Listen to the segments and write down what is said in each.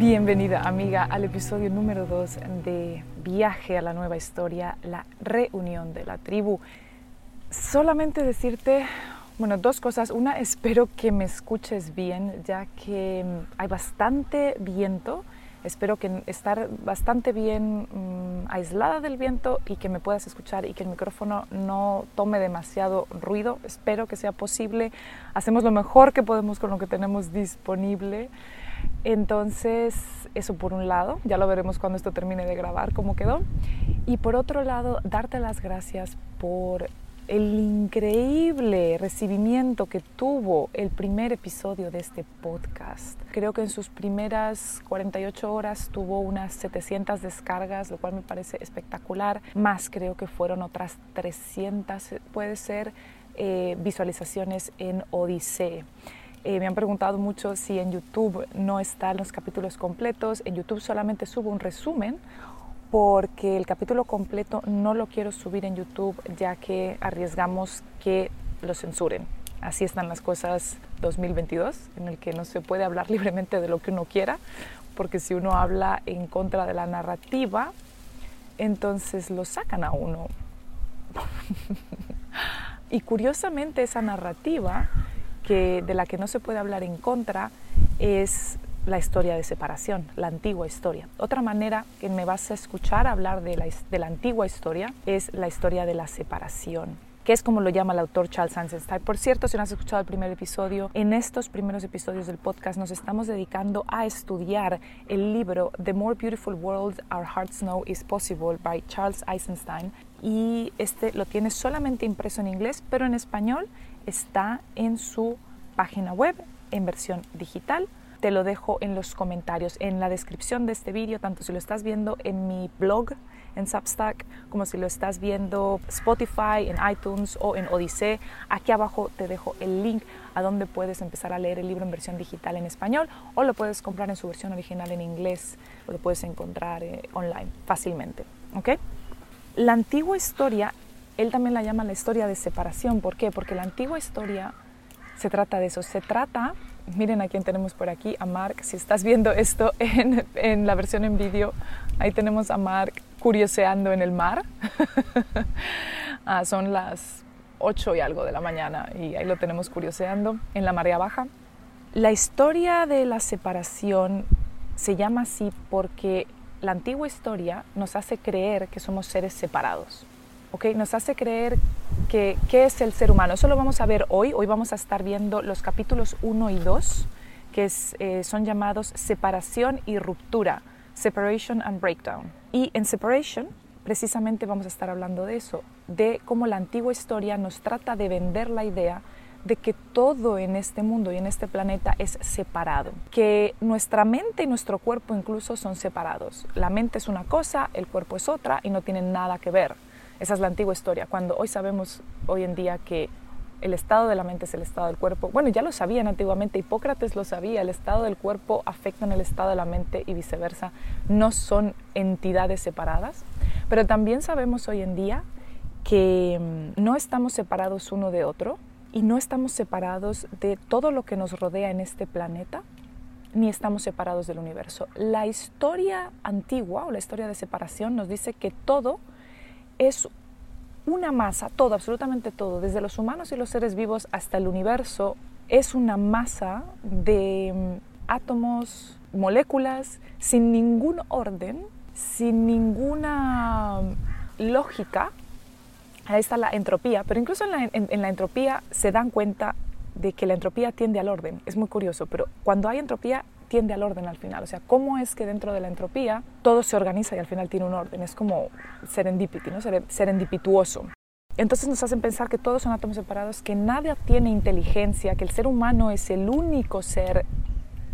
Bienvenida amiga al episodio número 2 de Viaje a la nueva historia, la reunión de la tribu. Solamente decirte, bueno, dos cosas. Una, espero que me escuches bien, ya que hay bastante viento. Espero que estar bastante bien mm, aislada del viento y que me puedas escuchar y que el micrófono no tome demasiado ruido. Espero que sea posible. Hacemos lo mejor que podemos con lo que tenemos disponible. Entonces, eso por un lado, ya lo veremos cuando esto termine de grabar cómo quedó. Y por otro lado, darte las gracias por el increíble recibimiento que tuvo el primer episodio de este podcast. Creo que en sus primeras 48 horas tuvo unas 700 descargas, lo cual me parece espectacular. Más creo que fueron otras 300, puede ser, eh, visualizaciones en Odisea. Eh, me han preguntado mucho si en YouTube no están los capítulos completos. En YouTube solamente subo un resumen porque el capítulo completo no lo quiero subir en YouTube ya que arriesgamos que lo censuren. Así están las cosas 2022, en el que no se puede hablar libremente de lo que uno quiera, porque si uno habla en contra de la narrativa, entonces lo sacan a uno. y curiosamente esa narrativa de la que no se puede hablar en contra es la historia de separación, la antigua historia. Otra manera que me vas a escuchar hablar de la, de la antigua historia es la historia de la separación que es como lo llama el autor Charles Eisenstein. Por cierto, si no has escuchado el primer episodio, en estos primeros episodios del podcast nos estamos dedicando a estudiar el libro The More Beautiful World Our Hearts Know Is Possible by Charles Eisenstein. Y este lo tienes solamente impreso en inglés, pero en español está en su página web en versión digital. Te lo dejo en los comentarios, en la descripción de este vídeo, tanto si lo estás viendo en mi blog en Substack, como si lo estás viendo Spotify, en iTunes o en Odyssey. Aquí abajo te dejo el link a donde puedes empezar a leer el libro en versión digital en español o lo puedes comprar en su versión original en inglés o lo puedes encontrar eh, online fácilmente. ¿ok? La antigua historia él también la llama la historia de separación. ¿Por qué? Porque la antigua historia se trata de eso. Se trata, miren a quién tenemos por aquí, a Mark. Si estás viendo esto en, la versión en vídeo, ahí tenemos a Mark curioseando en el mar. Ah, son las 8 y algo de la mañana y ahí lo tenemos curioseando en la marea baja. La historia de la separación se llama así porque la antigua historia nos hace creer que somos seres separados. Nos hace creer que qué es el ser humano. Eso lo vamos a ver hoy. Hoy vamos a estar viendo los capítulos 1 y 2, que eh, son llamados separación y ruptura, separation and breakdown. Y en separation, precisamente vamos a estar hablando de eso, de cómo la antigua historia nos trata de vender la idea de que todo en este mundo y en este planeta es separado, que nuestra mente y nuestro cuerpo incluso son separados. La mente es una cosa, el cuerpo es otra y no tienen nada que ver. Esa es la antigua historia, cuando hoy sabemos hoy en día que el estado de la mente es el estado del cuerpo. Bueno, ya lo sabían antiguamente, Hipócrates lo sabía, el estado del cuerpo afecta en el estado de la mente y viceversa, no son entidades separadas, pero también sabemos hoy en día que mm, no estamos separados uno de otro y no estamos separados de todo lo que nos rodea en este planeta, ni estamos separados del universo. La historia antigua o la historia de separación nos dice que todo es una masa, todo, absolutamente todo, desde los humanos y los seres vivos hasta el universo, es una masa de mm, átomos, moléculas sin ningún orden, sin ninguna lógica. Ahí está la entropía, pero incluso en la, en la entropía se dan cuenta de que la entropía tiende al orden. Es muy curioso, pero cuando hay entropía tiende al orden al final. O sea, cómo es que dentro de la entropía todo se organiza y al final tiene un orden. Es como serendipity, ¿no? serendipituoso. Entonces nos hacen pensar que todos son átomos separados, que nada tiene inteligencia, que el ser humano es el único ser,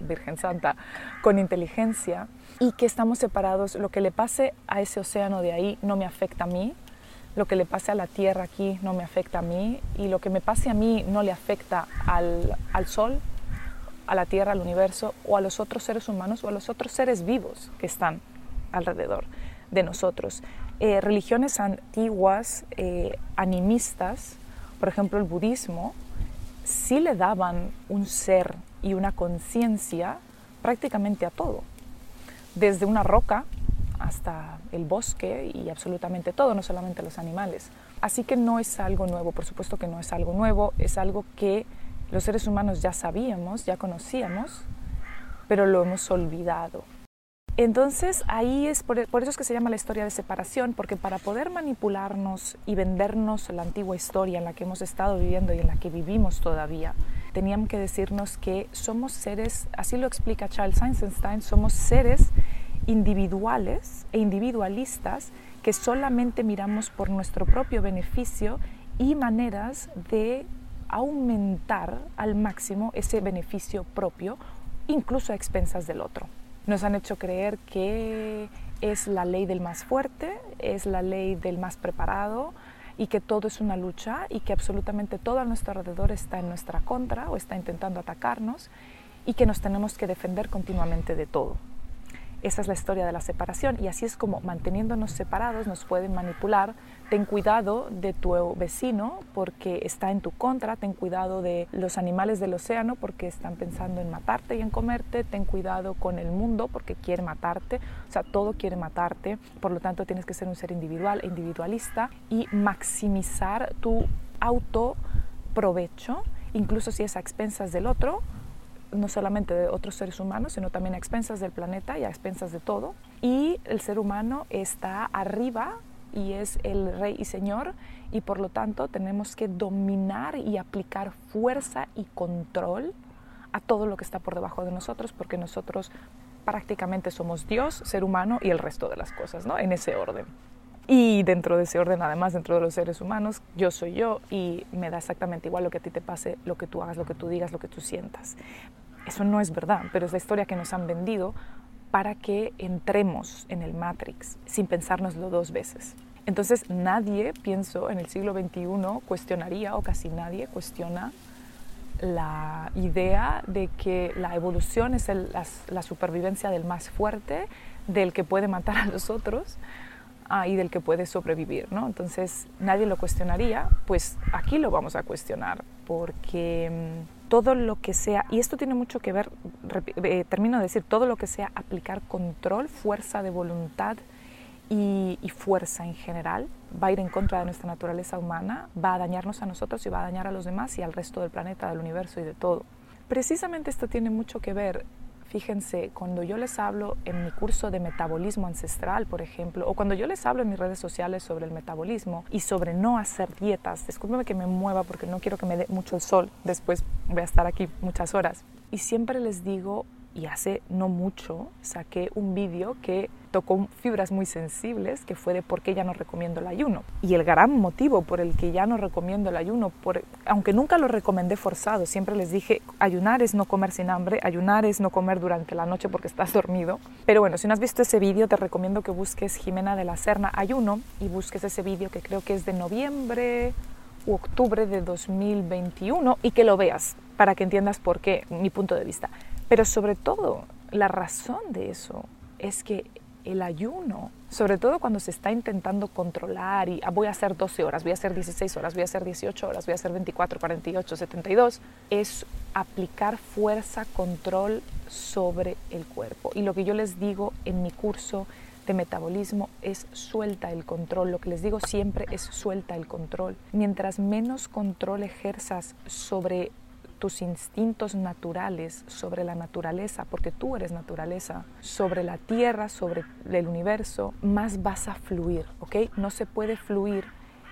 Virgen Santa, con inteligencia y que estamos separados. Lo que le pase a ese océano de ahí no me afecta a mí, lo que le pase a la Tierra aquí no me afecta a mí y lo que me pase a mí no le afecta al, al Sol, a la Tierra, al universo o a los otros seres humanos o a los otros seres vivos que están alrededor de nosotros. Eh, religiones antiguas, eh, animistas, por ejemplo el budismo, sí le daban un ser y una conciencia prácticamente a todo, desde una roca hasta el bosque y absolutamente todo, no solamente los animales. Así que no es algo nuevo, por supuesto que no es algo nuevo, es algo que los seres humanos ya sabíamos, ya conocíamos, pero lo hemos olvidado. Entonces ahí es por, eso es que se llama la historia de separación, porque para poder manipularnos y vendernos la antigua historia en la que hemos estado viviendo y en la que vivimos todavía, tenían que decirnos que somos seres, así lo explica Charles Einstein, somos seres individuales e individualistas que solamente miramos por nuestro propio beneficio y maneras de aumentar al máximo ese beneficio propio, incluso a expensas del otro. Nos han hecho creer que es la ley del más fuerte, es la ley del más preparado y que todo es una lucha y que absolutamente todo a nuestro alrededor está en nuestra contra o está intentando atacarnos y que nos tenemos que defender continuamente de todo. Esa es la historia de la separación y así es como manteniéndonos separados nos pueden manipular. Ten cuidado de tu vecino porque está en tu contra, ten cuidado de los animales del océano porque están pensando en matarte y en comerte, ten cuidado con el mundo porque quiere matarte, o sea, todo quiere matarte, por lo tanto tienes que ser un ser individual e individualista y maximizar tu auto provecho, incluso si es a expensas del otro, no solamente de otros seres humanos, sino también a expensas del planeta y a expensas de todo. Y el ser humano está arriba y es el rey y señor y por lo tanto tenemos que dominar y aplicar fuerza y control a todo lo que está por debajo de nosotros porque nosotros prácticamente somos Dios, ser humano y el resto de las cosas, ¿no? En ese orden. Y dentro de ese orden, además, dentro de los seres humanos, yo soy yo y me da exactamente igual lo que a ti te pase, lo que tú hagas, lo que tú digas, lo que tú sientas. Eso no es verdad, pero es la historia que nos han vendido para que entremos en el Matrix sin pensárnoslo dos veces. Entonces nadie, pienso, en el siglo XXI cuestionaría, o casi nadie cuestiona, la idea de que la evolución es la supervivencia del más fuerte, del que puede matar a los otros, Ah, y del que puede sobrevivir, ¿no? Entonces nadie lo cuestionaría, pues aquí lo vamos a cuestionar, porque mm, todo lo que sea, y esto tiene mucho que ver, eh, termino de decir, todo lo que sea aplicar control, fuerza de voluntad y, fuerza en general, va a ir en contra de nuestra naturaleza humana, va a dañarnos a nosotros y va a dañar a los demás y al resto del planeta, del universo y de todo. Precisamente esto tiene mucho que ver Fíjense, cuando yo les hablo en mi curso de metabolismo ancestral, por ejemplo, o cuando yo les hablo en mis redes sociales sobre el metabolismo y sobre no hacer dietas, discúlpeme que me mueva porque no quiero que me dé mucho el sol, después voy a estar aquí muchas horas. Y siempre les digo, y hace no mucho saqué un vídeo que tocó fibras muy sensibles, que fue de por qué ya no recomiendo el ayuno. Y el gran motivo por el que ya no recomiendo el ayuno, aunque nunca lo recomendé forzado, siempre les dije, ayunar es no comer sin hambre, ayunar es no comer durante la noche porque estás dormido. Pero bueno, si no has visto ese vídeo, te recomiendo que busques Jimena de la Serna Ayuno y busques ese vídeo que creo que es de noviembre u octubre de 2021 y que lo veas para que entiendas por qué, mi punto de vista. Pero sobre todo, la razón de eso es que el ayuno, sobre todo cuando se está intentando controlar y ah, voy a hacer 12 horas, voy a hacer 16 horas, voy a hacer 18 horas, voy a hacer 24, 48, 72, es aplicar fuerza, control sobre el cuerpo. Y lo que yo les digo en mi curso de metabolismo es suelta el control. Lo que les digo siempre es suelta el control. Mientras menos control ejerzas sobre tus instintos naturales sobre la naturaleza, porque tú eres naturaleza, sobre la tierra, sobre el universo, más vas a fluir, ¿ok? No se puede fluir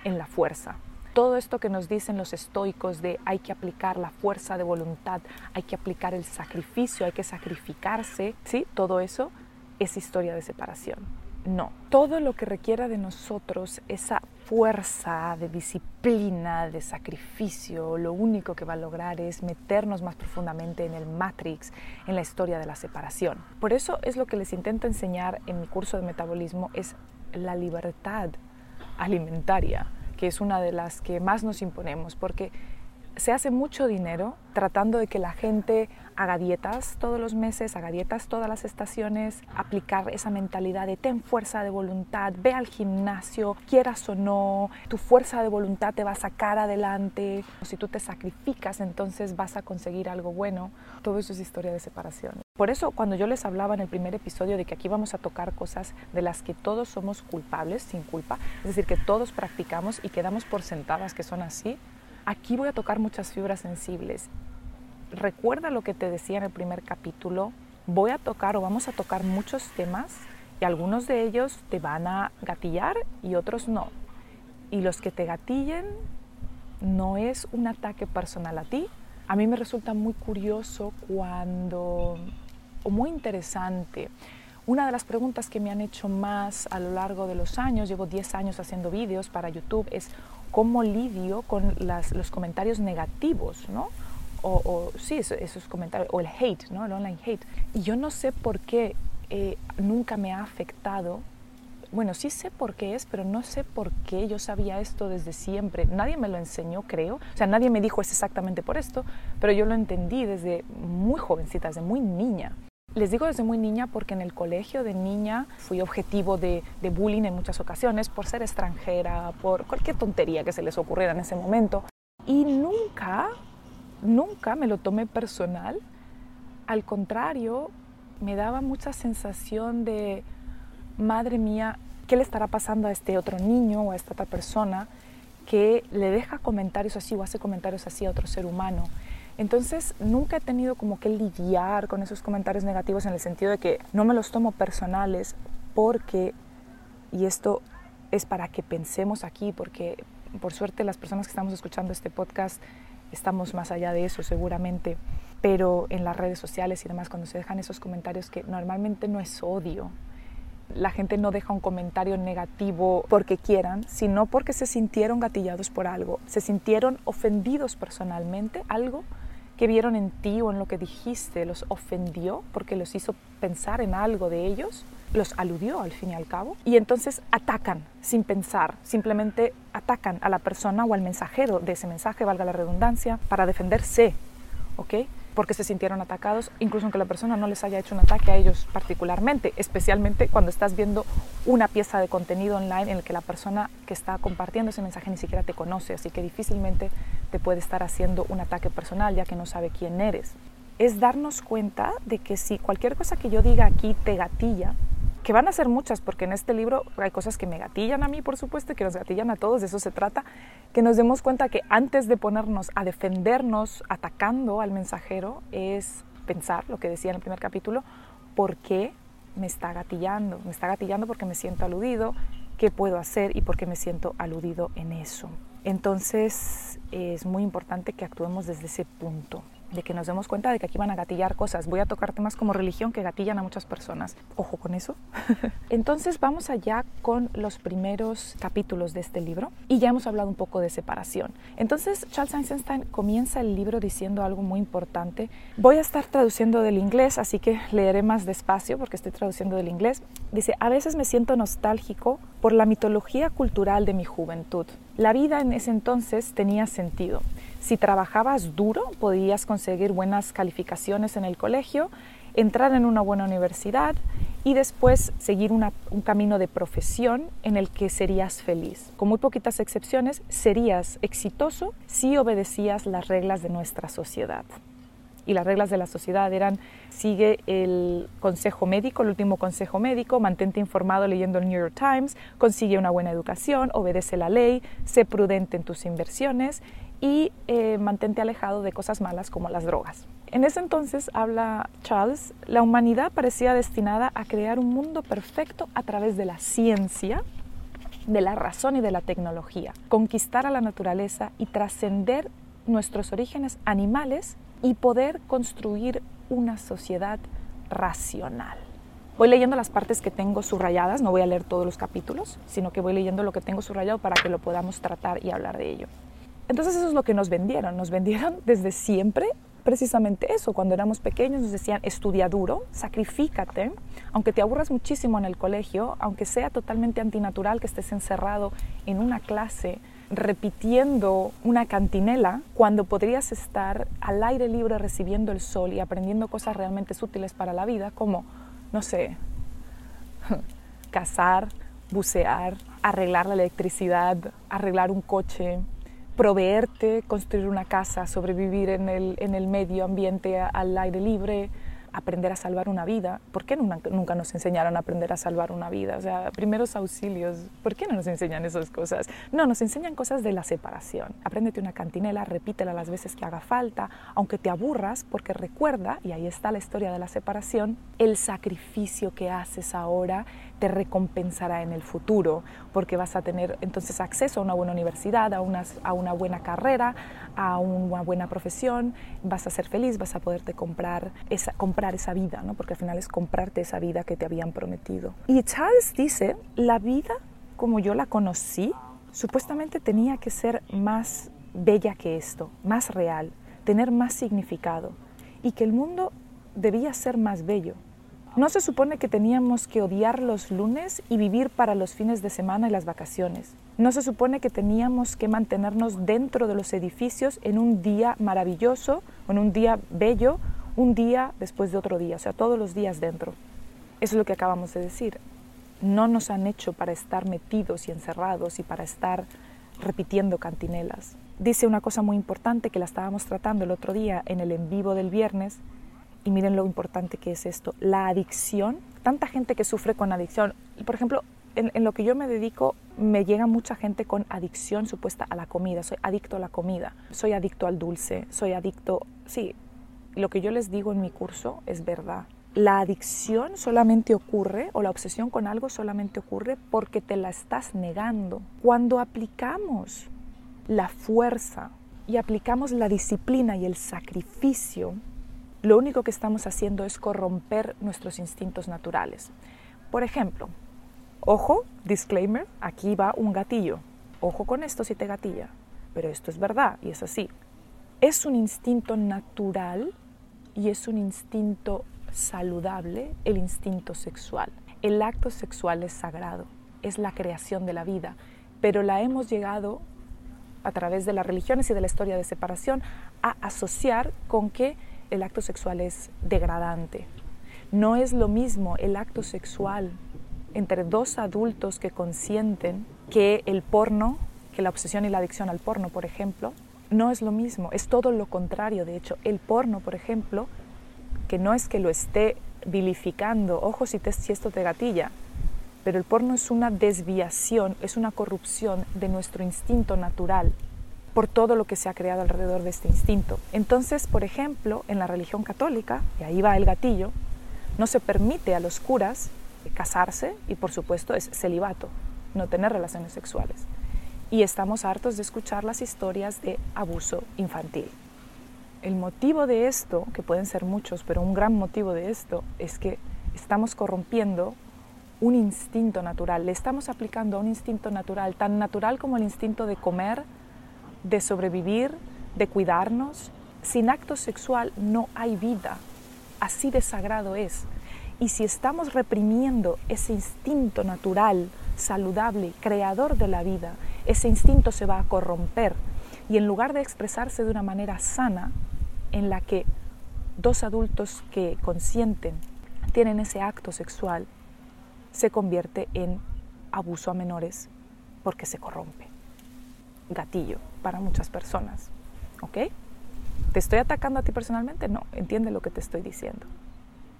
en la fuerza. Todo esto que nos dicen los estoicos de hay que aplicar la fuerza de voluntad, hay que aplicar el sacrificio, hay que sacrificarse, ¿sí? Todo eso es historia de separación. No, todo lo que requiera de nosotros esa fuerza, de disciplina, de sacrificio, lo único que va a lograr es meternos más profundamente en el matrix, en la historia de la separación. Por eso es lo que les intento enseñar en mi curso de metabolismo, es la libertad alimentaria, que es una de las que más nos imponemos, porque se hace mucho dinero tratando de que la gente haga dietas todos los meses, haga dietas todas las estaciones, aplicar esa mentalidad de ten fuerza de voluntad, ve al gimnasio, quieras o no, tu fuerza de voluntad te va a sacar adelante, si tú te sacrificas entonces vas a conseguir algo bueno. Todo eso es historia de separación. Por eso cuando yo les hablaba en el primer episodio de que aquí vamos a tocar cosas de las que todos somos culpables, sin culpa, es decir, que todos practicamos y quedamos por sentadas que son así, aquí voy a tocar muchas fibras sensibles recuerda lo que te decía en el primer capítulo, voy a tocar o vamos a tocar muchos temas y algunos de ellos te van a gatillar y otros no. Y los que te gatillen no es un ataque personal a ti. A mí me resulta muy curioso cuando, o muy interesante, una de las preguntas que me han hecho más a lo largo de los años, llevo 10 años haciendo vídeos para YouTube, es cómo lidio con los comentarios negativos, ¿no? o, sí, esos, comentarios, o el hate, ¿no? el online hate. Y yo no sé por qué eh, nunca me ha afectado. Bueno, sí sé por qué es, pero no sé por qué yo sabía esto desde siempre. Nadie me lo enseñó, creo. O sea, nadie me dijo es exactamente por esto, pero yo lo entendí desde muy jovencita, desde muy niña. Les digo desde muy niña porque en el colegio de niña fui objetivo de, bullying en muchas ocasiones por ser extranjera, por cualquier tontería que se les ocurriera en ese momento. Y nunca nunca me lo tomé personal, al contrario, me daba mucha sensación de, madre mía, ¿qué le estará pasando a este otro niño o a esta otra persona que le deja comentarios así o hace comentarios así a otro ser humano? Entonces nunca he tenido como que lidiar con esos comentarios negativos en el sentido de que no me los tomo personales porque, y esto es para que pensemos aquí, porque por suerte las personas que estamos escuchando este podcast estamos más allá de eso seguramente, pero en las redes sociales y demás, cuando se dejan esos comentarios que normalmente no es odio, la gente no deja un comentario negativo porque quieran, sino porque se sintieron gatillados por algo, se sintieron ofendidos personalmente, algo que vieron en ti o en lo que dijiste los ofendió porque los hizo pensar en algo de ellos, los aludió al fin y al cabo, y entonces atacan sin pensar, simplemente atacan a la persona o al mensajero de ese mensaje, valga la redundancia, para defenderse, ¿ok? Porque se sintieron atacados, incluso aunque la persona no les haya hecho un ataque a ellos particularmente, especialmente cuando estás viendo una pieza de contenido online en el que la persona que está compartiendo ese mensaje ni siquiera te conoce, así que difícilmente te puede estar haciendo un ataque personal ya que no sabe quién eres. Es darnos cuenta de que si cualquier cosa que yo diga aquí te gatilla, que van a ser muchas, porque en este libro hay cosas que me gatillan a mí, por supuesto, y que nos gatillan a todos, de eso se trata, que nos demos cuenta que antes de ponernos a defendernos atacando al mensajero, es pensar, lo que decía en el primer capítulo, ¿por qué me está gatillando? Me está gatillando porque me siento aludido, ¿qué puedo hacer y por qué me siento aludido en eso? Entonces es muy importante que actuemos desde ese punto de que nos demos cuenta de que aquí van a gatillar cosas. Voy a tocar temas como religión que gatillan a muchas personas. Ojo con eso. Entonces vamos allá con los primeros capítulos de este libro y ya hemos hablado un poco de separación. Entonces Charles Einstein comienza el libro diciendo algo muy importante. Voy a estar traduciendo del inglés, así que leeré más despacio porque estoy traduciendo del inglés. Dice, a veces me siento nostálgico por la mitología cultural de mi juventud. La vida en ese entonces tenía sentido. Si trabajabas duro, podías conseguir buenas calificaciones en el colegio, entrar en una buena universidad y después seguir un camino de profesión en el que serías feliz. Con muy poquitas excepciones, serías exitoso si obedecías las reglas de nuestra sociedad y las reglas de la sociedad eran sigue el consejo médico, el último consejo médico, mantente informado leyendo el New York Times, consigue una buena educación, obedece la ley, sé prudente en tus inversiones y eh, mantente alejado de cosas malas como las drogas. En ese entonces, habla Charles, la humanidad parecía destinada a crear un mundo perfecto a través de la ciencia, de la razón y de la tecnología, conquistar a la naturaleza y trascender nuestros orígenes animales y poder construir una sociedad racional. Voy leyendo las partes que tengo subrayadas, no voy a leer todos los capítulos, sino que voy leyendo lo que tengo subrayado para que lo podamos tratar y hablar de ello. Entonces eso es lo que nos vendieron, nos vendieron desde siempre precisamente eso. Cuando éramos pequeños nos decían, estudia duro, sacrifícate, aunque te aburras muchísimo en el colegio, aunque sea totalmente antinatural que estés encerrado en una clase repitiendo una cantinela cuando podrías estar al aire libre recibiendo el sol y aprendiendo cosas realmente útiles para la vida, como, no sé, cazar, bucear, arreglar la electricidad, arreglar un coche, proveerte, construir una casa, sobrevivir en el, en el medio ambiente al aire libre, aprender a salvar una vida. ¿Por qué nunca, nunca, nos enseñaron a aprender a salvar una vida? O sea, primeros auxilios, ¿por qué no nos enseñan esas cosas? No, nos enseñan cosas de la separación. Apréndete una cantinela, repítela las veces que haga falta, aunque te aburras, porque recuerda, y ahí está la historia de la separación, el sacrificio que haces ahora te recompensará en el futuro, porque vas a tener entonces acceso a una buena universidad, a una, a una buena carrera, a una buena profesión, vas a ser feliz, vas a poderte comprar esa, comprar esa vida, ¿no? porque al final es comprarte esa vida que te habían prometido. Y Charles dice, la vida como yo la conocí, supuestamente tenía que ser más bella que esto, más real, tener más significado, y que el mundo debía ser más bello. No se supone que teníamos que odiar los lunes y vivir para los fines de semana y las vacaciones. No se supone que teníamos que mantenernos dentro de los edificios en un día maravilloso, en un día bello, un día después de otro día, o sea, todos los días dentro. Eso es lo que acabamos de decir. No nos han hecho para estar metidos y encerrados y para estar repitiendo cantinelas. Dice una cosa muy importante que la estábamos tratando el otro día en el en vivo del viernes, y miren lo importante que es esto, la adicción, tanta gente que sufre con adicción. Por ejemplo, en, lo que yo me dedico, me llega mucha gente con adicción supuesta a la comida. Soy adicto a la comida, soy adicto al dulce, soy adicto... Sí, lo que yo les digo en mi curso es verdad. La adicción solamente ocurre, o la obsesión con algo solamente ocurre porque te la estás negando. Cuando aplicamos la fuerza y aplicamos la disciplina y el sacrificio, lo único que estamos haciendo es corromper nuestros instintos naturales. Por ejemplo, ojo, disclaimer, aquí va un gatillo. Ojo con esto si te gatilla, pero esto es verdad y es así. Es un instinto natural y es un instinto saludable el instinto sexual. El acto sexual es sagrado, es la creación de la vida, pero la hemos llegado a través de las religiones y de la historia de separación a asociar con que el acto sexual es degradante. No es lo mismo el acto sexual entre dos adultos que consienten que el porno, que la obsesión y la adicción al porno, por ejemplo, no es lo mismo, es todo lo contrario. De hecho, el porno, por ejemplo, que no es que lo esté vilificando, ojo si, si esto te gatilla, pero el porno es una desviación, es una corrupción de nuestro instinto natural por todo lo que se ha creado alrededor de este instinto. Entonces, por ejemplo, en la religión católica, y ahí va el gatillo, no se permite a los curas casarse y por supuesto es celibato, no tener relaciones sexuales. Y estamos hartos de escuchar las historias de abuso infantil. El motivo de esto, que pueden ser muchos, pero un gran motivo de esto es que estamos corrompiendo un instinto natural, le estamos aplicando a un instinto natural, tan natural como el instinto de comer, de sobrevivir, de cuidarnos. Sin acto sexual no hay vida. Así de sagrado es. Y si estamos reprimiendo ese instinto natural, saludable, creador de la vida, ese instinto se va a corromper. Y en lugar de expresarse de una manera sana, en la que dos adultos que consienten tienen ese acto sexual, se convierte en abuso a menores porque se corrompe gatillo para muchas personas. ¿Ok? ¿Te estoy atacando a ti personalmente? No, entiende lo que te estoy diciendo.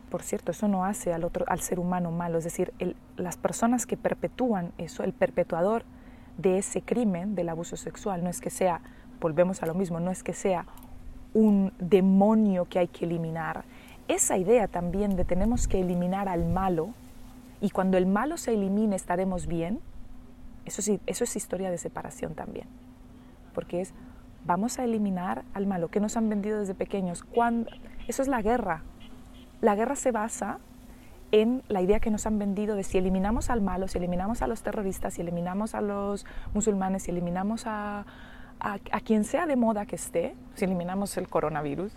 Por cierto, eso no hace al, otro, al ser humano malo, es decir, las personas que perpetúan eso, el perpetuador de ese crimen del abuso sexual, no es que sea volvemos a lo mismo, no es que sea un demonio que hay que eliminar. Esa idea también de tenemos que eliminar al malo y cuando el malo se elimine estaremos bien, eso, sí, eso es historia de separación también. Porque es, vamos a eliminar al malo que nos han vendido desde pequeños. Cuando, eso es la guerra. La guerra se basa en la idea que nos han vendido de si eliminamos al malo, si eliminamos a los terroristas, si eliminamos a los musulmanes, si eliminamos a, a, quien sea de moda que esté, si eliminamos el coronavirus,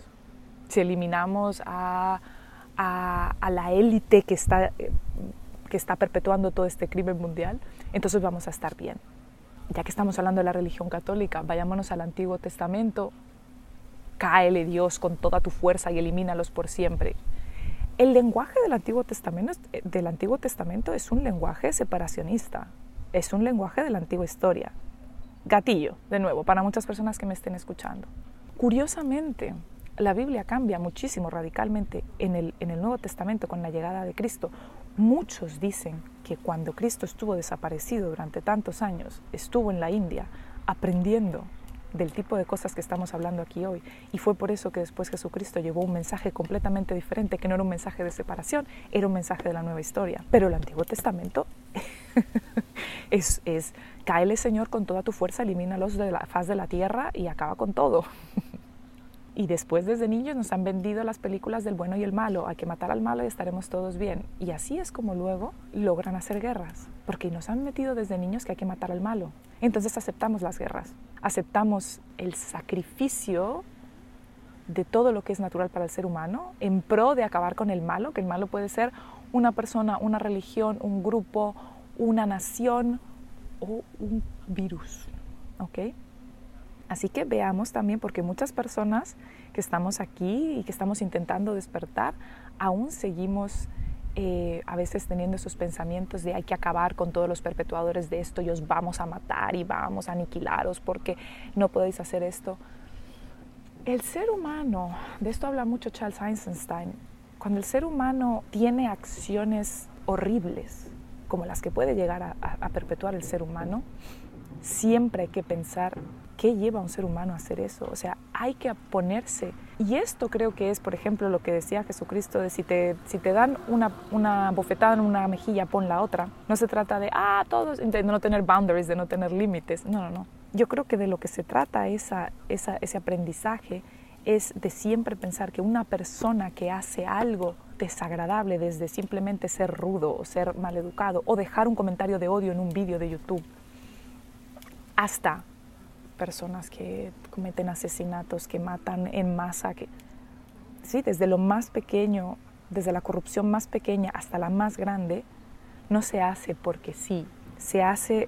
si eliminamos a, a la élite que está, que está perpetuando todo este crimen mundial, entonces vamos a estar bien. Ya que estamos hablando de la religión católica, vayámonos al Antiguo Testamento, cáele Dios con toda tu fuerza y elimínalos por siempre. El lenguaje del Antiguo Testamento, es un lenguaje separacionista, es un lenguaje de la antigua historia. Gatillo, de nuevo, para muchas personas que me estén escuchando. Curiosamente, la Biblia cambia muchísimo radicalmente en el Nuevo Testamento con la llegada de Cristo. Muchos dicen que cuando Cristo estuvo desaparecido durante tantos años, estuvo en la India aprendiendo del tipo de cosas que estamos hablando aquí hoy. Y fue por eso que después Jesucristo llevó un mensaje completamente diferente, que no era un mensaje de separación, era un mensaje de la nueva historia. Pero el Antiguo Testamento es, es, cáele Señor con toda tu fuerza, elimínalos de la faz de la tierra y acaba con todo. Y después desde niños nos han vendido las películas del bueno y el malo, hay que matar al malo y estaremos todos bien. Y así es como luego logran hacer guerras, porque nos han metido desde niños que hay que matar al malo. Entonces aceptamos las guerras, aceptamos el sacrificio de todo lo que es natural para el ser humano en pro de acabar con el malo, que el malo puede ser una persona, una religión, un grupo, una nación o un virus. ¿ok?, Así que veamos también, porque muchas personas que estamos aquí y que estamos intentando despertar, aún seguimos eh, a veces teniendo esos pensamientos de hay que acabar con todos los perpetuadores de esto y os vamos a matar y vamos a aniquilaros porque no podéis hacer esto. El ser humano, de esto habla mucho Charles Einstein, cuando el ser humano tiene acciones horribles, como las que puede llegar a perpetuar el ser humano, siempre hay que pensar qué lleva a un ser humano a hacer eso. O sea, hay que ponerse. Y esto creo que es, por ejemplo, lo que decía Jesucristo, si te, si te dan una, una bofetada en una mejilla, pon la otra. No se trata de, ah, todos, de no tener boundaries, de no tener límites. No, no, no. Yo creo que de lo que se trata esa, esa, ese aprendizaje es de siempre pensar que una persona que hace algo desagradable desde simplemente ser rudo o ser maleducado o dejar un comentario de odio en un vídeo de YouTube hasta personas que cometen asesinatos, que matan en masa, que sí, desde lo más pequeño, desde la corrupción más pequeña hasta la más grande, no se hace porque sí, se hace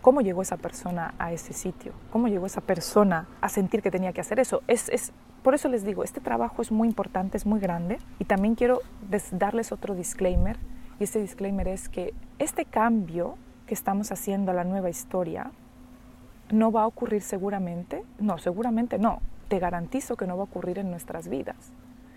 cómo llegó esa persona a ese sitio, cómo llegó esa persona a sentir que tenía que hacer eso. Es, es, por eso les digo, este trabajo es muy importante, es muy grande y también quiero darles otro disclaimer y ese disclaimer es que este cambio que estamos haciendo a la nueva historia no va a ocurrir seguramente, no, seguramente no, te garantizo que no va a ocurrir en nuestras vidas.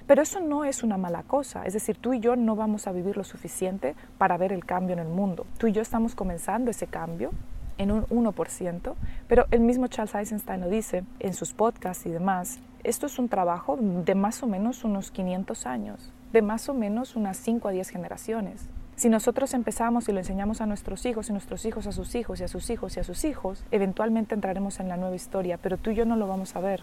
Pero eso no es una mala cosa, es decir, tú y yo no vamos a vivir lo suficiente para ver el cambio en el mundo. Tú y yo estamos comenzando ese cambio en un 1%, pero el mismo Charles Eisenstein lo dice en sus podcasts y demás, esto es un trabajo de más o menos unos 500 años, de más o menos unas 5 a 10 generaciones. Si nosotros empezamos y lo enseñamos a nuestros hijos y nuestros hijos a sus hijos y a sus hijos y a sus hijos, eventualmente entraremos en la nueva historia, pero tú y yo no lo vamos a ver.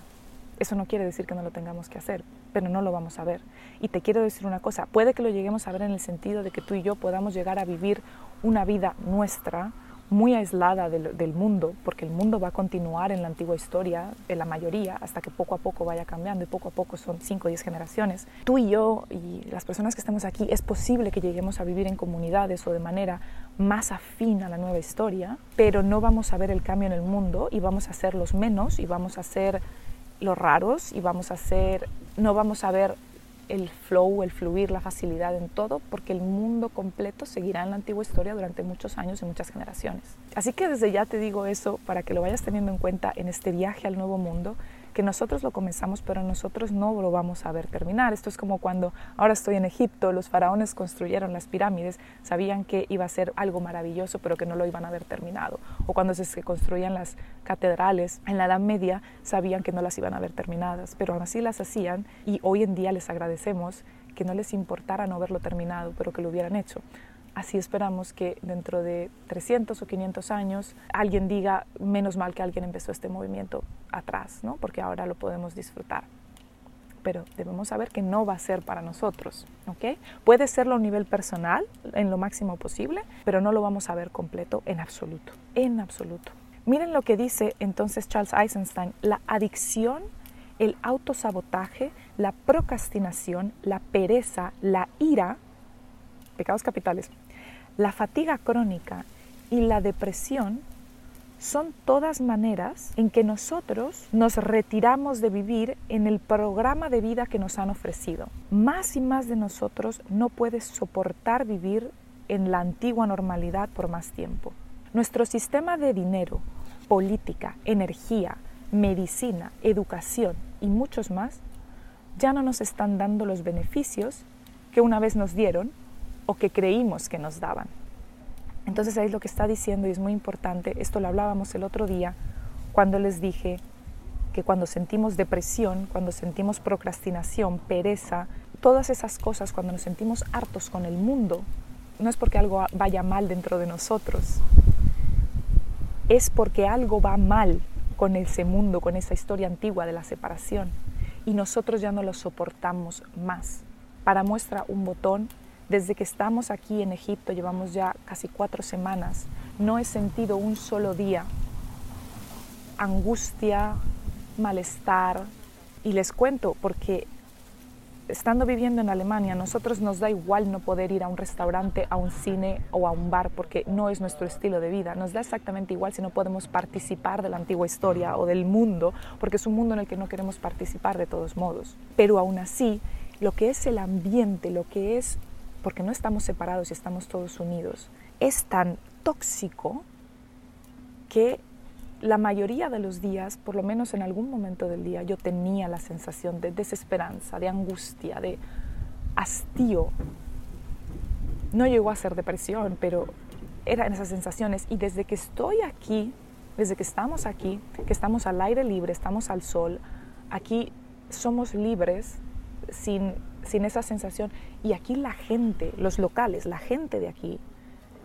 Eso no quiere decir que no lo tengamos que hacer, pero no lo vamos a ver. Y te quiero decir una cosa, puede que lo lleguemos a ver en el sentido de que tú y yo podamos llegar a vivir una vida nuestra, muy aislada del, mundo, porque el mundo va a continuar en la antigua historia, en la mayoría, hasta que poco a poco vaya cambiando y poco a poco son 5 o 10 generaciones. Tú y yo y las personas que estamos aquí, es posible que lleguemos a vivir en comunidades o de manera más afín a la nueva historia, pero no vamos a ver el cambio en el mundo y vamos a ser los menos y vamos a ser los raros y vamos a ser, no vamos a ver el flow, el fluir, la facilidad en todo, porque el mundo completo seguirá en la antigua historia durante muchos años y muchas generaciones. Así que desde ya te digo eso para que lo vayas teniendo en cuenta en este viaje al nuevo mundo, que nosotros lo comenzamos, pero nosotros no lo vamos a ver terminar. Esto es como cuando ahora estoy en Egipto, los faraones construyeron las pirámides, sabían que iba a ser algo maravilloso, pero que no lo iban a ver terminado. O cuando se construían las catedrales en la Edad Media, sabían que no las iban a ver terminadas, pero aún así las hacían y hoy en día les agradecemos que no les importara no verlo terminado, pero que lo hubieran hecho. Así esperamos que dentro de 300 o 500 años alguien diga, menos mal que alguien empezó este movimiento atrás, ¿no? porque ahora lo podemos disfrutar. Pero debemos saber que no va a ser para nosotros. ¿ok? Puede serlo a un nivel personal, en lo máximo posible, pero no lo vamos a ver completo en absoluto. En absoluto. Miren lo que dice entonces Charles Eisenstein, la adicción, el autosabotaje, la procrastinación, la pereza, la ira, pecados capitales, la fatiga crónica y la depresión son todas maneras en que nosotros nos retiramos de vivir en el programa de vida que nos han ofrecido. Más y más de nosotros no puede soportar vivir en la antigua normalidad por más tiempo. Nuestro sistema de dinero, política, energía, medicina, educación y muchos más ya no nos están dando los beneficios que una vez nos dieron o que creímos que nos daban. Entonces ahí es lo que está diciendo y es muy importante, esto lo hablábamos el otro día cuando les dije que cuando sentimos depresión, cuando sentimos procrastinación, pereza, todas esas cosas, cuando nos sentimos hartos con el mundo, no es porque algo vaya mal dentro de nosotros, es porque algo va mal con ese mundo, con esa historia antigua de la separación y nosotros ya no lo soportamos más. Para muestra un botón, desde que estamos aquí en Egipto, llevamos ya casi cuatro semanas, no he sentido un solo día angustia, malestar. Y les cuento porque estando viviendo en Alemania, nosotros nos da igual no poder ir a un restaurante, a un cine o a un bar porque no es nuestro estilo de vida. Nos da exactamente igual si no podemos participar de la antigua historia o del mundo, porque es un mundo en el que no queremos participar de todos modos. Pero aún así, lo que es el ambiente, lo que es porque no estamos separados y estamos todos unidos, es tan tóxico que la mayoría de los días, por lo menos en algún momento del día, yo tenía la sensación de desesperanza, de angustia, de hastío. No llegó a ser depresión, pero eran esas sensaciones. Y desde que estoy aquí, desde que estamos aquí, que estamos al aire libre, estamos al sol, aquí somos libres sin sin esa sensación. Y aquí la gente, los locales, la gente de aquí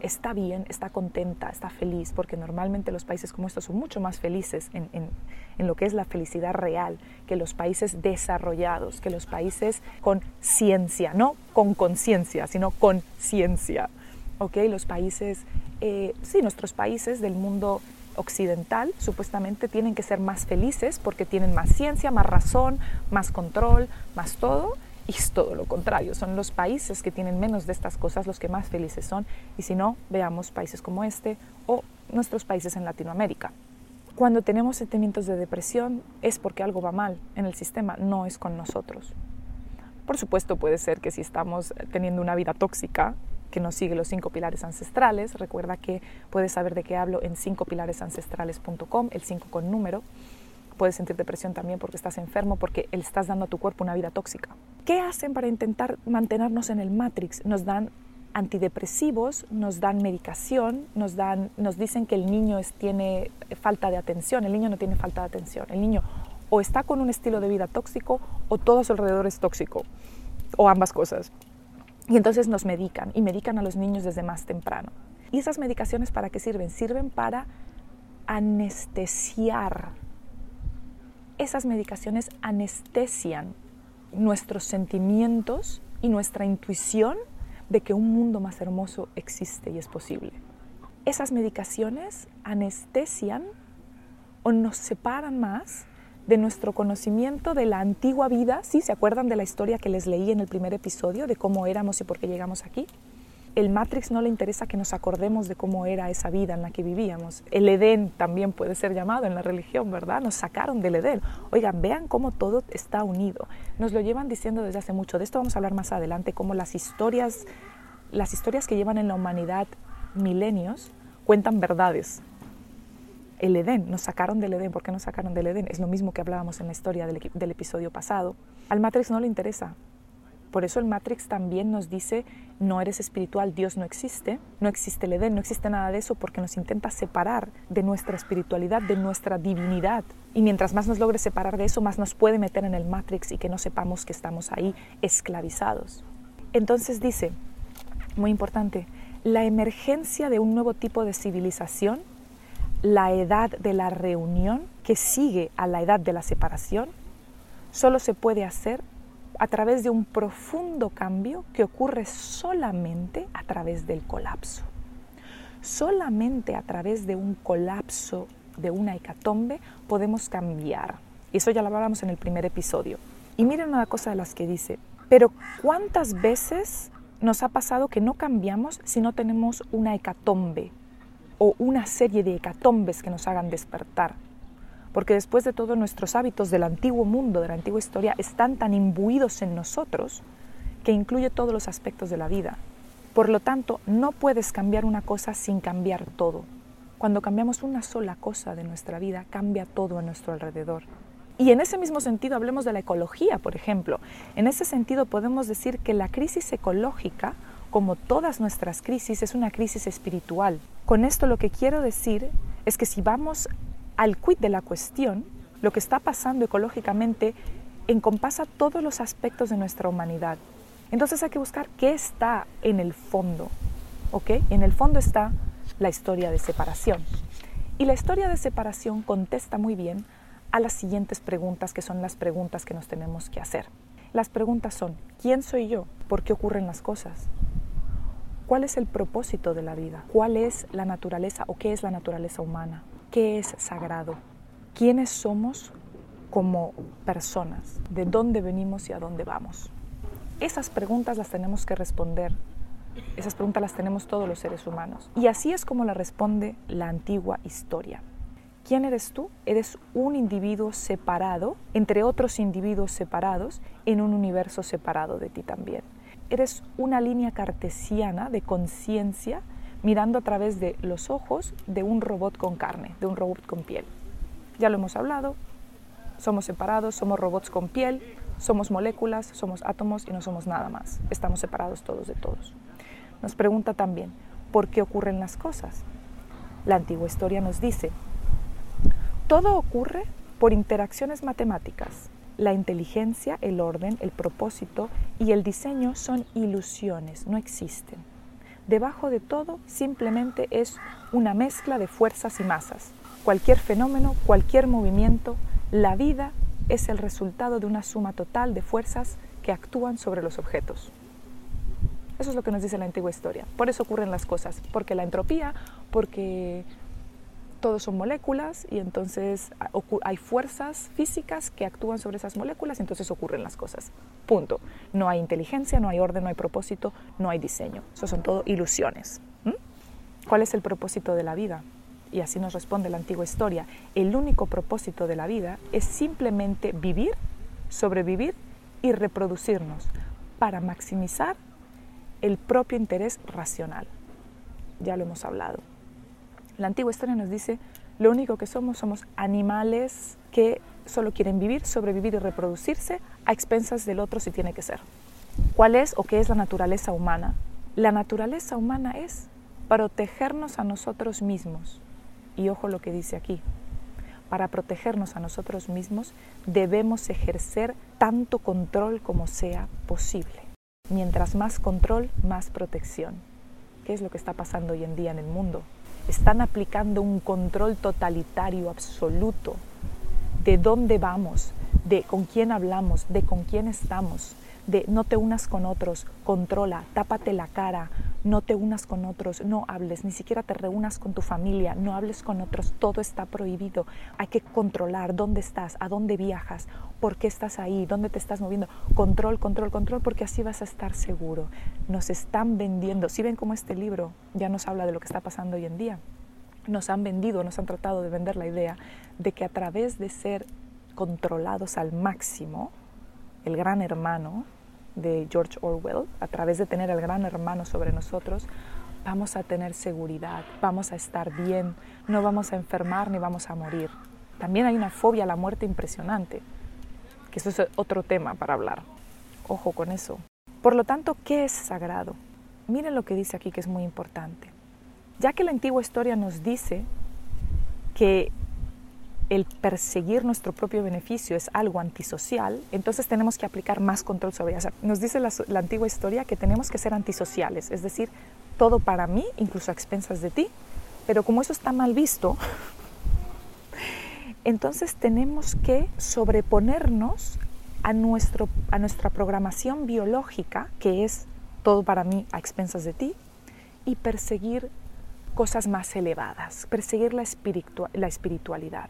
está bien, está contenta, está feliz, porque normalmente los países como estos son mucho más felices en, en, lo que es la felicidad real que los países desarrollados, que los países con ciencia, no con conciencia, sino con ciencia. ¿Ok? Los países, eh, sí, nuestros países del mundo occidental supuestamente tienen que ser más felices porque tienen más ciencia, más razón, más control, más todo es todo lo contrario, son los países que tienen menos de estas cosas los que más felices son. Y si no, veamos países como este o nuestros países en Latinoamérica. Cuando tenemos sentimientos de depresión es porque algo va mal en el sistema, no es con nosotros. Por supuesto puede ser que si estamos teniendo una vida tóxica, que nos sigue los cinco pilares ancestrales, recuerda que puedes saber de qué hablo en cincopilaresancestrales.com, el 5 con número, puedes sentir depresión también porque estás enfermo, porque le estás dando a tu cuerpo una vida tóxica. ¿Qué hacen para intentar mantenernos en el Matrix? Nos dan antidepresivos, nos dan medicación, nos, dan, nos dicen que el niño tiene falta de atención. El niño no tiene falta de atención. El niño o está con un estilo de vida tóxico o todo a su alrededor es tóxico, o ambas cosas. Y entonces nos medican y medican a los niños desde más temprano. ¿Y esas medicaciones para qué sirven? Sirven para anestesiar esas medicaciones anestesian nuestros sentimientos y nuestra intuición de que un mundo más hermoso existe y es posible. Esas medicaciones anestesian o nos separan más de nuestro conocimiento de la antigua vida. ¿Sí? ¿Se acuerdan de la historia que les leí en el primer episodio de cómo éramos y por qué llegamos aquí? El Matrix no le interesa que nos acordemos de cómo era esa vida en la que vivíamos. El Edén también puede ser llamado en la religión, ¿verdad? Nos sacaron del Edén. Oigan, vean cómo todo está unido. Nos lo llevan diciendo desde hace mucho. De esto vamos a hablar más adelante, cómo las historias, las historias que llevan en la humanidad milenios cuentan verdades. el Edén, nos sacaron del Edén. ¿Por qué nos sacaron del Edén? Es lo mismo que hablábamos en la historia del, del episodio pasado. Al Matrix no le interesa. Por eso el Matrix también nos dice, no eres espiritual, Dios no existe, no existe el Edén, no existe nada de eso porque nos intenta separar de nuestra espiritualidad, de nuestra divinidad. Y mientras más nos logre separar de eso, más nos puede meter en el Matrix y que no sepamos que estamos ahí esclavizados. Entonces dice, muy importante, la emergencia de un nuevo tipo de civilización, la edad de la reunión que sigue a la edad de la separación, solo se puede hacer a través de un profundo cambio que ocurre solamente a través del colapso. Solamente a través de un colapso, de una hecatombe, podemos cambiar. Y eso ya lo hablamos en el primer episodio. Y miren una cosa de las que dice, pero ¿cuántas veces nos ha pasado que no cambiamos si no tenemos una hecatombe o una serie de hecatombes que nos hagan despertar? Porque después de todo nuestros hábitos del antiguo mundo, de la antigua historia, están tan imbuidos en nosotros que incluye todos los aspectos de la vida. Por lo tanto, no puedes cambiar una cosa sin cambiar todo. Cuando cambiamos una sola cosa de nuestra vida, cambia todo a nuestro alrededor. Y en ese mismo sentido hablemos de la ecología, por ejemplo. En ese sentido podemos decir que la crisis ecológica, como todas nuestras crisis, es una crisis espiritual. Con esto lo que quiero decir es que si vamos al quid de la cuestión, lo que está pasando ecológicamente encompasa todos los aspectos de nuestra humanidad. Entonces hay que buscar qué está en el fondo. ¿ok? En el fondo está la historia de separación. Y la historia de separación contesta muy bien a las siguientes preguntas, que son las preguntas que nos tenemos que hacer. Las preguntas son, ¿quién soy yo? ¿Por qué ocurren las cosas? ¿Cuál es el propósito de la vida? ¿Cuál es la naturaleza o qué es la naturaleza humana? ¿Qué es sagrado? ¿Quiénes somos como personas? ¿De dónde venimos y a dónde vamos? Esas preguntas las tenemos que responder. Esas preguntas las tenemos todos los seres humanos. Y así es como la responde la antigua historia. ¿Quién eres tú? Eres un individuo separado entre otros individuos separados en un universo separado de ti también. Eres una línea cartesiana de conciencia mirando a través de los ojos de un robot con carne, de un robot con piel. Ya lo hemos hablado, somos separados, somos robots con piel, somos moléculas, somos átomos y no somos nada más. Estamos separados todos de todos. Nos pregunta también, ¿por qué ocurren las cosas? La antigua historia nos dice, todo ocurre por interacciones matemáticas. La inteligencia, el orden, el propósito y el diseño son ilusiones, no existen. Debajo de todo simplemente es una mezcla de fuerzas y masas. Cualquier fenómeno, cualquier movimiento, la vida es el resultado de una suma total de fuerzas que actúan sobre los objetos. Eso es lo que nos dice la antigua historia. Por eso ocurren las cosas, porque la entropía, porque todos son moléculas y entonces hay fuerzas físicas que actúan sobre esas moléculas y entonces ocurren las cosas. Punto. No hay inteligencia, no hay orden, no hay propósito, no hay diseño. Eso son todo ilusiones. ¿Cuál es el propósito de la vida? Y así nos responde la antigua historia. El único propósito de la vida es simplemente vivir, sobrevivir y reproducirnos para maximizar el propio interés racional. Ya lo hemos hablado. La antigua historia nos dice, lo único que somos somos animales que solo quieren vivir, sobrevivir y reproducirse a expensas del otro si tiene que ser. ¿Cuál es o qué es la naturaleza humana? La naturaleza humana es protegernos a nosotros mismos. Y ojo lo que dice aquí. Para protegernos a nosotros mismos debemos ejercer tanto control como sea posible. Mientras más control, más protección. ¿Qué es lo que está pasando hoy en día en el mundo? Están aplicando un control totalitario absoluto de dónde vamos, de con quién hablamos, de con quién estamos, de no te unas con otros, controla, tápate la cara, no te unas con otros, no hables, ni siquiera te reúnas con tu familia, no hables con otros, todo está prohibido. Hay que controlar dónde estás, a dónde viajas, por qué estás ahí, dónde te estás moviendo. Control, control, control, porque así vas a estar seguro. Nos están vendiendo, si ven cómo este libro ya nos habla de lo que está pasando hoy en día, nos han vendido, nos han tratado de vender la idea de que a través de ser controlados al máximo, el gran hermano de George Orwell, a través de tener al gran hermano sobre nosotros, vamos a tener seguridad, vamos a estar bien, no vamos a enfermar ni vamos a morir. También hay una fobia a la muerte impresionante, que eso es otro tema para hablar. Ojo con eso. Por lo tanto, ¿qué es sagrado? Miren lo que dice aquí que es muy importante. Ya que la antigua historia nos dice que el perseguir nuestro propio beneficio es algo antisocial, entonces tenemos que aplicar más control sobre ella. nos dice la, antigua historia que tenemos que ser antisociales, es decir, todo para mí, incluso a expensas de ti, pero como eso está mal visto, entonces tenemos que sobreponernos a, nuestro, a nuestra programación biológica, que es todo para mí a expensas de ti, y perseguir cosas más elevadas, perseguir la espiritualidad.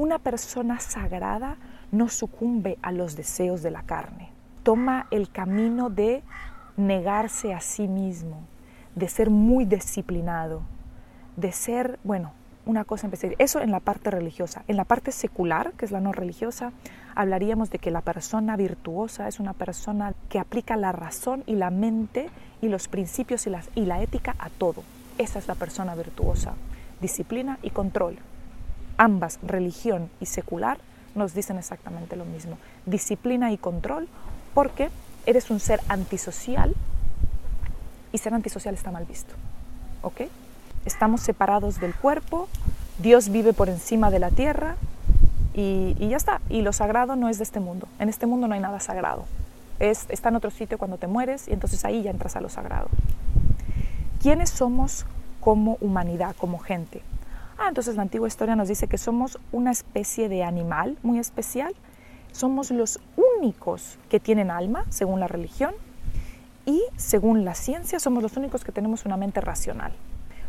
Una persona sagrada no sucumbe a los deseos de la carne, toma el camino de negarse a sí mismo, de ser muy disciplinado, de ser, bueno, una cosa en Eso en la parte religiosa. En la parte secular, que es la no religiosa, hablaríamos de que la persona virtuosa es una persona que aplica la razón y la mente y los principios y la ética a todo. Esa es la persona virtuosa. Disciplina y control. Ambas, religión y secular, nos dicen exactamente lo mismo. Disciplina y control porque eres un ser antisocial y ser antisocial está mal visto. ¿Ok? Estamos separados del cuerpo, Dios vive por encima de la tierra y, ya está. Y lo sagrado no es de este mundo. En este mundo no hay nada sagrado. Es, está en otro sitio cuando te mueres y entonces ahí ya entras a lo sagrado. ¿Quiénes somos como humanidad, como gente? Ah, entonces la antigua historia nos dice que somos una especie de animal muy especial. Somos los únicos que tienen alma, según la religión, y según la ciencia somos los únicos que tenemos una mente racional.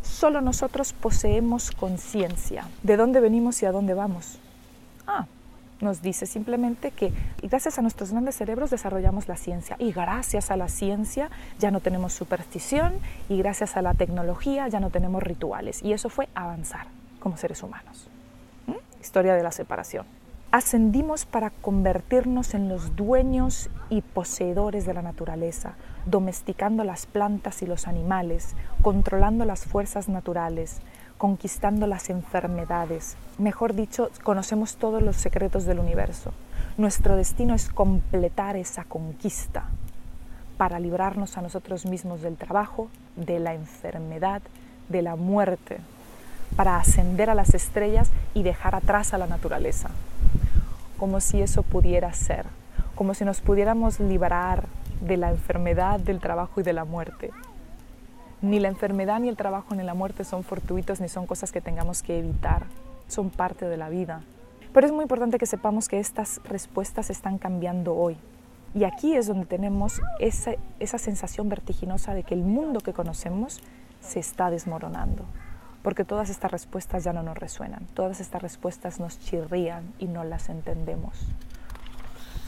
Solo nosotros poseemos conciencia de dónde venimos y a dónde vamos. Ah, nos dice simplemente que gracias a nuestros grandes cerebros desarrollamos la ciencia y gracias a la ciencia ya no tenemos superstición y gracias a la tecnología ya no tenemos rituales y eso fue avanzar como seres humanos. Historia de la separación ascendimos para convertirnos en los dueños y poseedores de la naturaleza, domesticando las plantas y los animales, controlando las fuerzas naturales, conquistando las enfermedades. Mejor dicho, conocemos todos los secretos del universo. Nuestro destino es completar esa conquista para librarnos a nosotros mismos del trabajo, de la enfermedad, de la muerte, para ascender a las estrellas y dejar atrás a la naturaleza como si eso pudiera ser, como si nos pudiéramos librar de la enfermedad, del trabajo y de la muerte. Ni la enfermedad, ni el trabajo, ni la muerte son fortuitos, ni son cosas que tengamos que evitar, son parte de la vida. Pero es muy importante que sepamos que estas respuestas están cambiando hoy. Y aquí es donde tenemos esa, esa sensación vertiginosa de que el mundo que conocemos se está desmoronando porque todas estas respuestas ya no nos resuenan, todas estas respuestas nos chirrían y no las entendemos.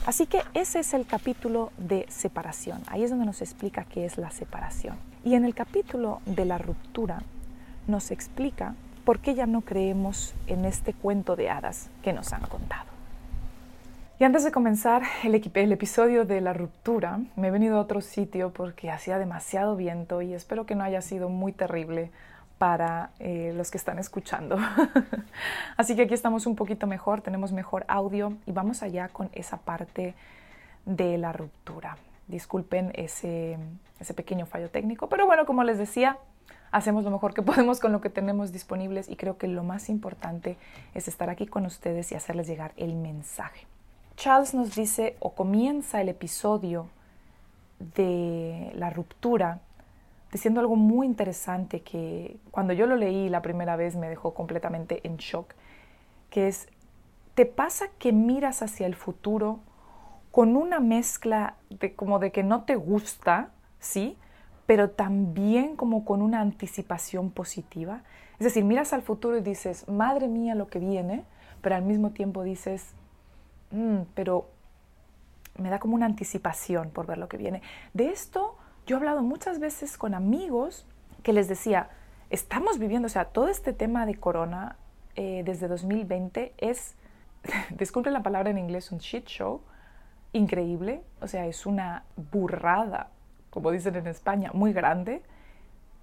Así que ese es el capítulo de separación, ahí es donde nos explica qué es la separación. Y en el capítulo de la ruptura nos explica por qué ya no creemos en este cuento de hadas que nos han contado. Y antes de comenzar el, el, episodio de la ruptura, me he venido a otro sitio porque hacía demasiado viento y espero que no haya sido muy terrible para eh, los que están escuchando. Así que aquí estamos un poquito mejor, tenemos mejor audio y vamos allá con esa parte de la ruptura. Disculpen ese, ese pequeño fallo técnico, pero bueno, como les decía, hacemos lo mejor que podemos con lo que tenemos disponibles y creo que lo más importante es estar aquí con ustedes y hacerles llegar el mensaje. Charles nos dice o comienza el episodio de la ruptura diciendo algo muy interesante que cuando yo lo leí la primera vez me dejó completamente en shock, que es, ¿te pasa que miras hacia el futuro con una mezcla de como de que no te gusta, sí, pero también como con una anticipación positiva? Es decir, miras al futuro y dices, madre mía lo que viene, pero al mismo tiempo dices, mm, pero me da como una anticipación por ver lo que viene. De esto yo he hablado muchas veces con amigos que les decía, estamos viviendo, o sea, todo este tema de corona eh, desde 2020 es, disculpen la palabra en inglés, un shit show increíble, o sea, es una burrada, como dicen en España, muy grande.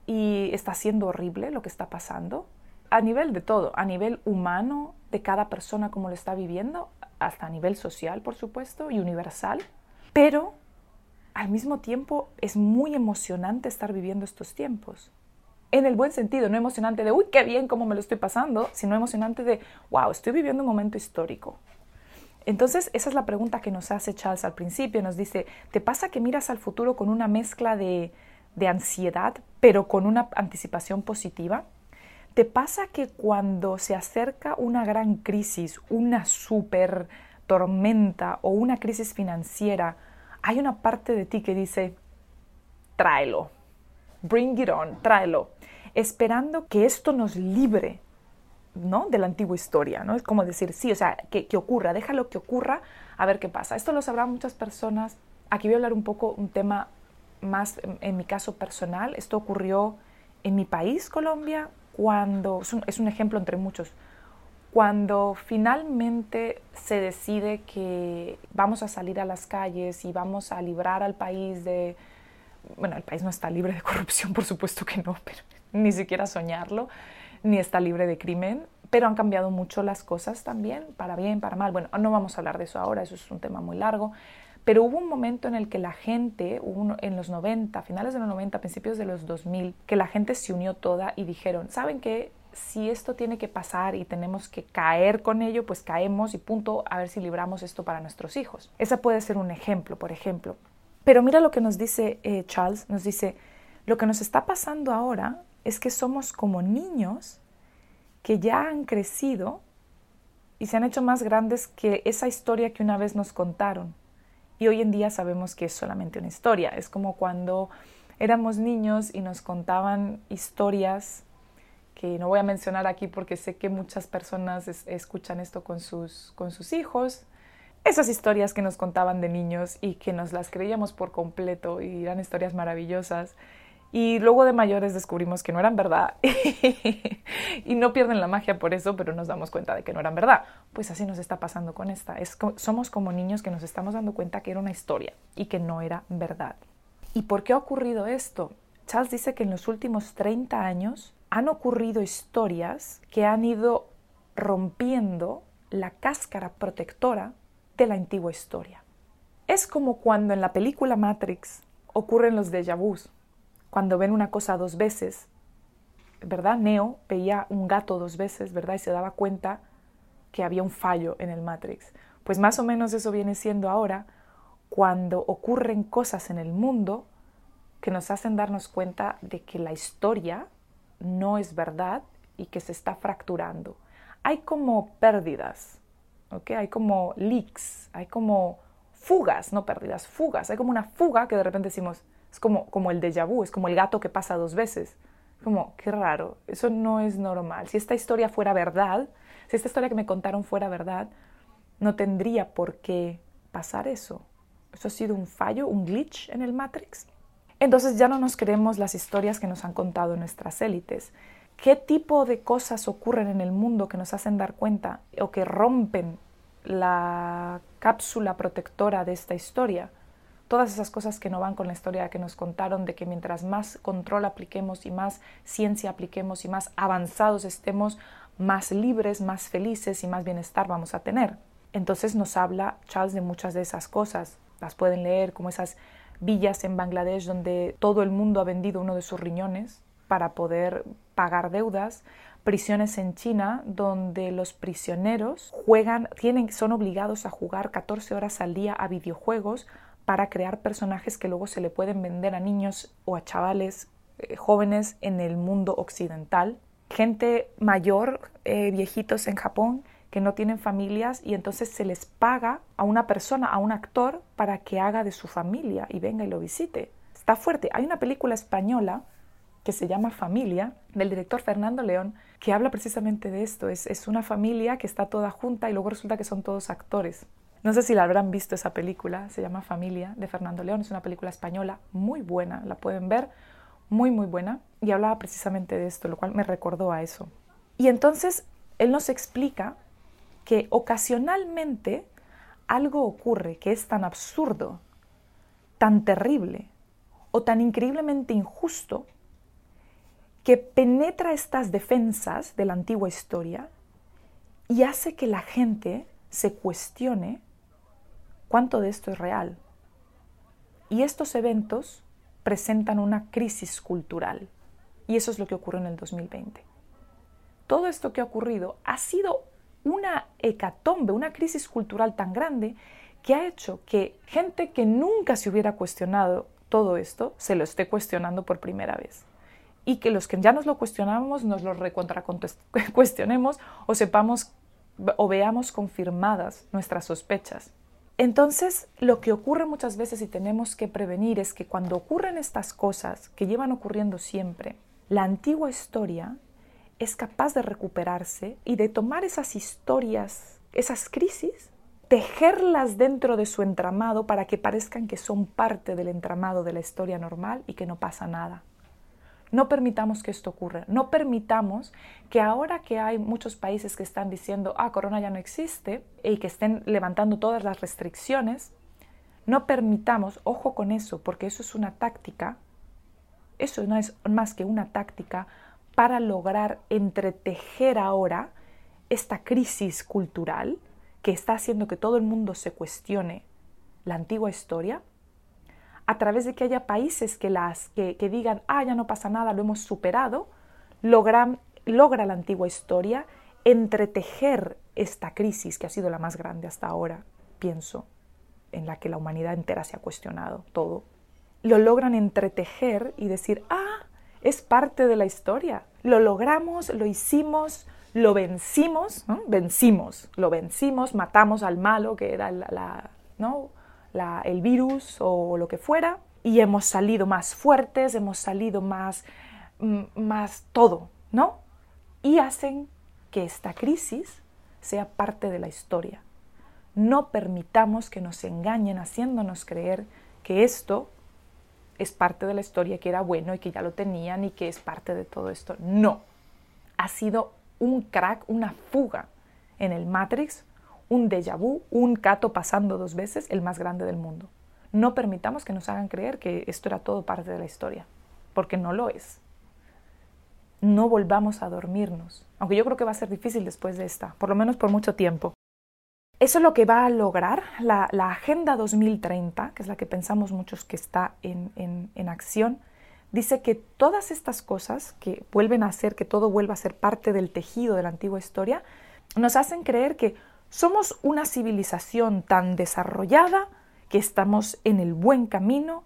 y está siendo horrible lo que está pasando, a nivel de todo, a nivel humano, de cada persona como lo está viviendo, hasta a nivel social, por supuesto, y universal, pero al mismo tiempo es muy emocionante estar viviendo estos tiempos. En el buen sentido, no emocionante de, uy, qué bien, cómo me lo estoy pasando, sino emocionante de, wow, estoy viviendo un momento histórico. Entonces, esa es la pregunta que nos hace Charles al principio. Nos dice, ¿te pasa que miras al futuro con una mezcla de, de ansiedad, pero con una anticipación positiva? ¿Te pasa que cuando se acerca una gran crisis, una super tormenta o una crisis financiera, hay una parte de ti que dice, tráelo, bring it on, tráelo, esperando que esto nos libre ¿no? de la antigua historia, ¿no? Es como decir, sí, o sea, que, que ocurra, déjalo que ocurra, a ver qué pasa. Esto lo sabrán muchas personas. Aquí voy a hablar un poco un tema más en, mi caso personal. Esto ocurrió en mi país, Colombia, cuando, es un, es un ejemplo entre muchos, cuando finalmente se decide que vamos a salir a las calles y vamos a librar al país de, bueno, el país no está libre de corrupción, por supuesto que no, pero ni siquiera soñarlo, ni está libre de crimen, pero han cambiado mucho las cosas también, para bien, para mal. Bueno, no vamos a hablar de eso ahora, eso es un tema muy largo, pero hubo un momento en el que la gente, en los 90, finales de los 90, principios de los 2000, que la gente se unió toda y dijeron, ¿saben qué? Si esto tiene que pasar y tenemos que caer con ello, pues caemos y punto, a ver si libramos esto para nuestros hijos. Ese puede ser un ejemplo, por ejemplo. Pero mira lo que nos dice eh, Charles, nos dice, lo que nos está pasando ahora es que somos como niños que ya han crecido y se han hecho más grandes que esa historia que una vez nos contaron. Y hoy en día sabemos que es solamente una historia. Es como cuando éramos niños y nos contaban historias que no voy a mencionar aquí porque sé que muchas personas escuchan esto con sus, con sus hijos. Esas historias que nos contaban de niños y que nos las creíamos por completo y eran historias maravillosas. Y luego de mayores descubrimos que no eran verdad y no pierden la magia por eso, pero nos damos cuenta de que no eran verdad. Pues así nos está pasando con esta. Es, somos como niños que nos estamos dando cuenta que era una historia y que no era verdad. ¿Y por qué ha ocurrido esto? Charles dice que en los últimos 30 años han ocurrido historias que han ido rompiendo la cáscara protectora de la antigua historia. Es como cuando en la película Matrix ocurren los déjà vus cuando ven una cosa dos veces, ¿verdad? Neo veía un gato dos veces, ¿verdad? Y se daba cuenta que había un fallo en el Matrix. Pues más o menos eso viene siendo ahora cuando ocurren cosas en el mundo que nos hacen darnos cuenta de que la historia no es verdad y que se está fracturando. Hay como pérdidas, ¿ok? Hay como leaks, hay como fugas, no pérdidas, fugas. Hay como una fuga que de repente decimos, es como, como el déjà vu, es como el gato que pasa dos veces. Como, qué raro, eso no es normal. Si esta historia fuera verdad, si esta historia que me contaron fuera verdad, no tendría por qué pasar eso. Eso ha sido un fallo, un glitch en el Matrix. Entonces ya no nos creemos las historias que nos han contado nuestras élites. ¿Qué tipo de cosas ocurren en el mundo que nos hacen dar cuenta o que rompen la cápsula protectora de esta historia? todas esas cosas que no van con la historia que nos contaron de que mientras más control apliquemos y más ciencia apliquemos y más avanzados estemos, más libres, más felices y más bienestar vamos a tener. Entonces nos habla Charles de muchas de esas cosas. Las pueden leer como esas villas en Bangladesh donde todo el mundo ha vendido uno de sus riñones para poder pagar deudas, prisiones en China donde los prisioneros juegan, tienen, son obligados a jugar 14 horas al día a videojuegos para crear personajes que luego se le pueden vender a niños o a chavales eh, jóvenes en el mundo occidental. Gente mayor, eh, viejitos en Japón, que no tienen familias y entonces se les paga a una persona, a un actor, para que haga de su familia y venga y lo visite. Está fuerte. Hay una película española que se llama Familia, del director Fernando León, que habla precisamente de esto. Es, es una familia que está toda junta y luego resulta que son todos actores. No sé si la habrán visto esa película, se llama Familia, de Fernando León, es una película española muy buena, la pueden ver, muy, muy buena, y hablaba precisamente de esto, lo cual me recordó a eso. Y entonces él nos explica que ocasionalmente algo ocurre que es tan absurdo, tan terrible o tan increíblemente injusto, que penetra estas defensas de la antigua historia y hace que la gente se cuestione cuánto de esto es real. Y estos eventos presentan una crisis cultural. Y eso es lo que ocurre en el 2020. Todo esto que ha ocurrido ha sido una hecatombe, una crisis cultural tan grande que ha hecho que gente que nunca se hubiera cuestionado todo esto se lo esté cuestionando por primera vez. Y que los que ya nos lo cuestionamos nos lo recontra cuestionemos o sepamos o veamos confirmadas nuestras sospechas. Entonces, lo que ocurre muchas veces y tenemos que prevenir es que cuando ocurren estas cosas que llevan ocurriendo siempre, la antigua historia es capaz de recuperarse y de tomar esas historias, esas crisis, tejerlas dentro de su entramado para que parezcan que son parte del entramado de la historia normal y que no pasa nada. No permitamos que esto ocurra. No permitamos que ahora que hay muchos países que están diciendo, ah, Corona ya no existe y que estén levantando todas las restricciones, no permitamos, ojo con eso, porque eso es una táctica, eso no es más que una táctica para lograr entretejer ahora esta crisis cultural que está haciendo que todo el mundo se cuestione la antigua historia a través de que haya países que, las, que, digan, ah, ya no pasa nada, lo hemos superado, logran, logra la antigua historia entretejer esta crisis que ha sido la más grande hasta ahora, pienso, en la que la humanidad entera se ha cuestionado todo. Lo logran entretejer y decir, ah, es parte de la historia. Lo logramos, lo hicimos, lo vencimos, vencimos, lo vencimos, matamos al malo que era la, ¿no? el virus o lo que fuera, y hemos salido más fuertes, hemos salido más, mm, más todo, ¿no? Y hacen que esta crisis sea parte de la historia. No permitamos que nos engañen haciéndonos creer que esto es parte de la historia, que era bueno y que ya lo tenían y que es parte de todo esto. No. Ha sido un crack, una fuga en el Matrix un déjà vu, un cato pasando dos veces, el más grande del mundo. No permitamos que nos hagan creer que esto era todo parte de la historia, porque no lo es. No volvamos a dormirnos, aunque yo creo que va a ser difícil después de esta, por lo menos por mucho tiempo. Eso es lo que va a lograr la, Agenda 2030, que es la que pensamos muchos que está en, en acción, dice que todas estas cosas que vuelven a hacer que todo vuelva a ser parte del tejido de la antigua historia, nos hacen creer que somos una civilización tan desarrollada que estamos en el buen camino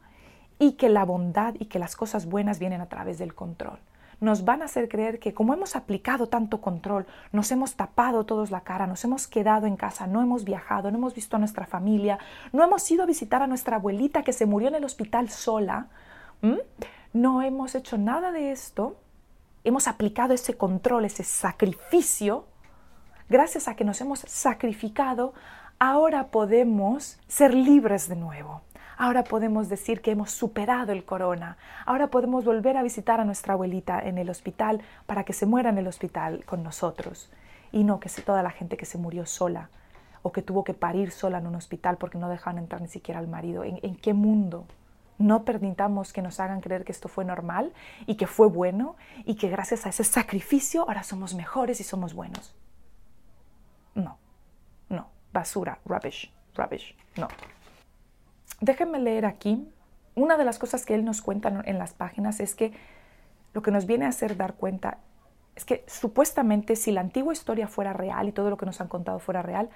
y que la bondad y que las cosas buenas vienen a través del control. Nos van a hacer creer que como hemos aplicado tanto control, nos hemos tapado todos la cara, nos hemos quedado en casa, no hemos viajado, no hemos visto a nuestra familia, no hemos ido a visitar a nuestra abuelita que se murió en el hospital sola, no hemos hecho nada de esto, hemos aplicado ese control, ese sacrificio gracias a que nos hemos sacrificado, ahora podemos ser libres de nuevo. Ahora podemos decir que hemos superado el corona. Ahora podemos volver a visitar a nuestra abuelita en el hospital para que se muera en el hospital con nosotros. Y no que toda la gente que se murió sola o que tuvo que parir sola en un hospital porque no dejaban entrar ni siquiera al marido. ¿En, en qué mundo? No permitamos que nos hagan creer que esto fue normal y que fue bueno y que gracias a ese sacrificio ahora somos mejores y somos buenos. No, no, basura, rubbish, rubbish, no. Déjenme leer aquí. Una de las cosas que él nos cuenta en las páginas es que lo que nos viene a hacer dar cuenta es que supuestamente si la antigua historia fuera real y todo lo que nos han contado fuera real,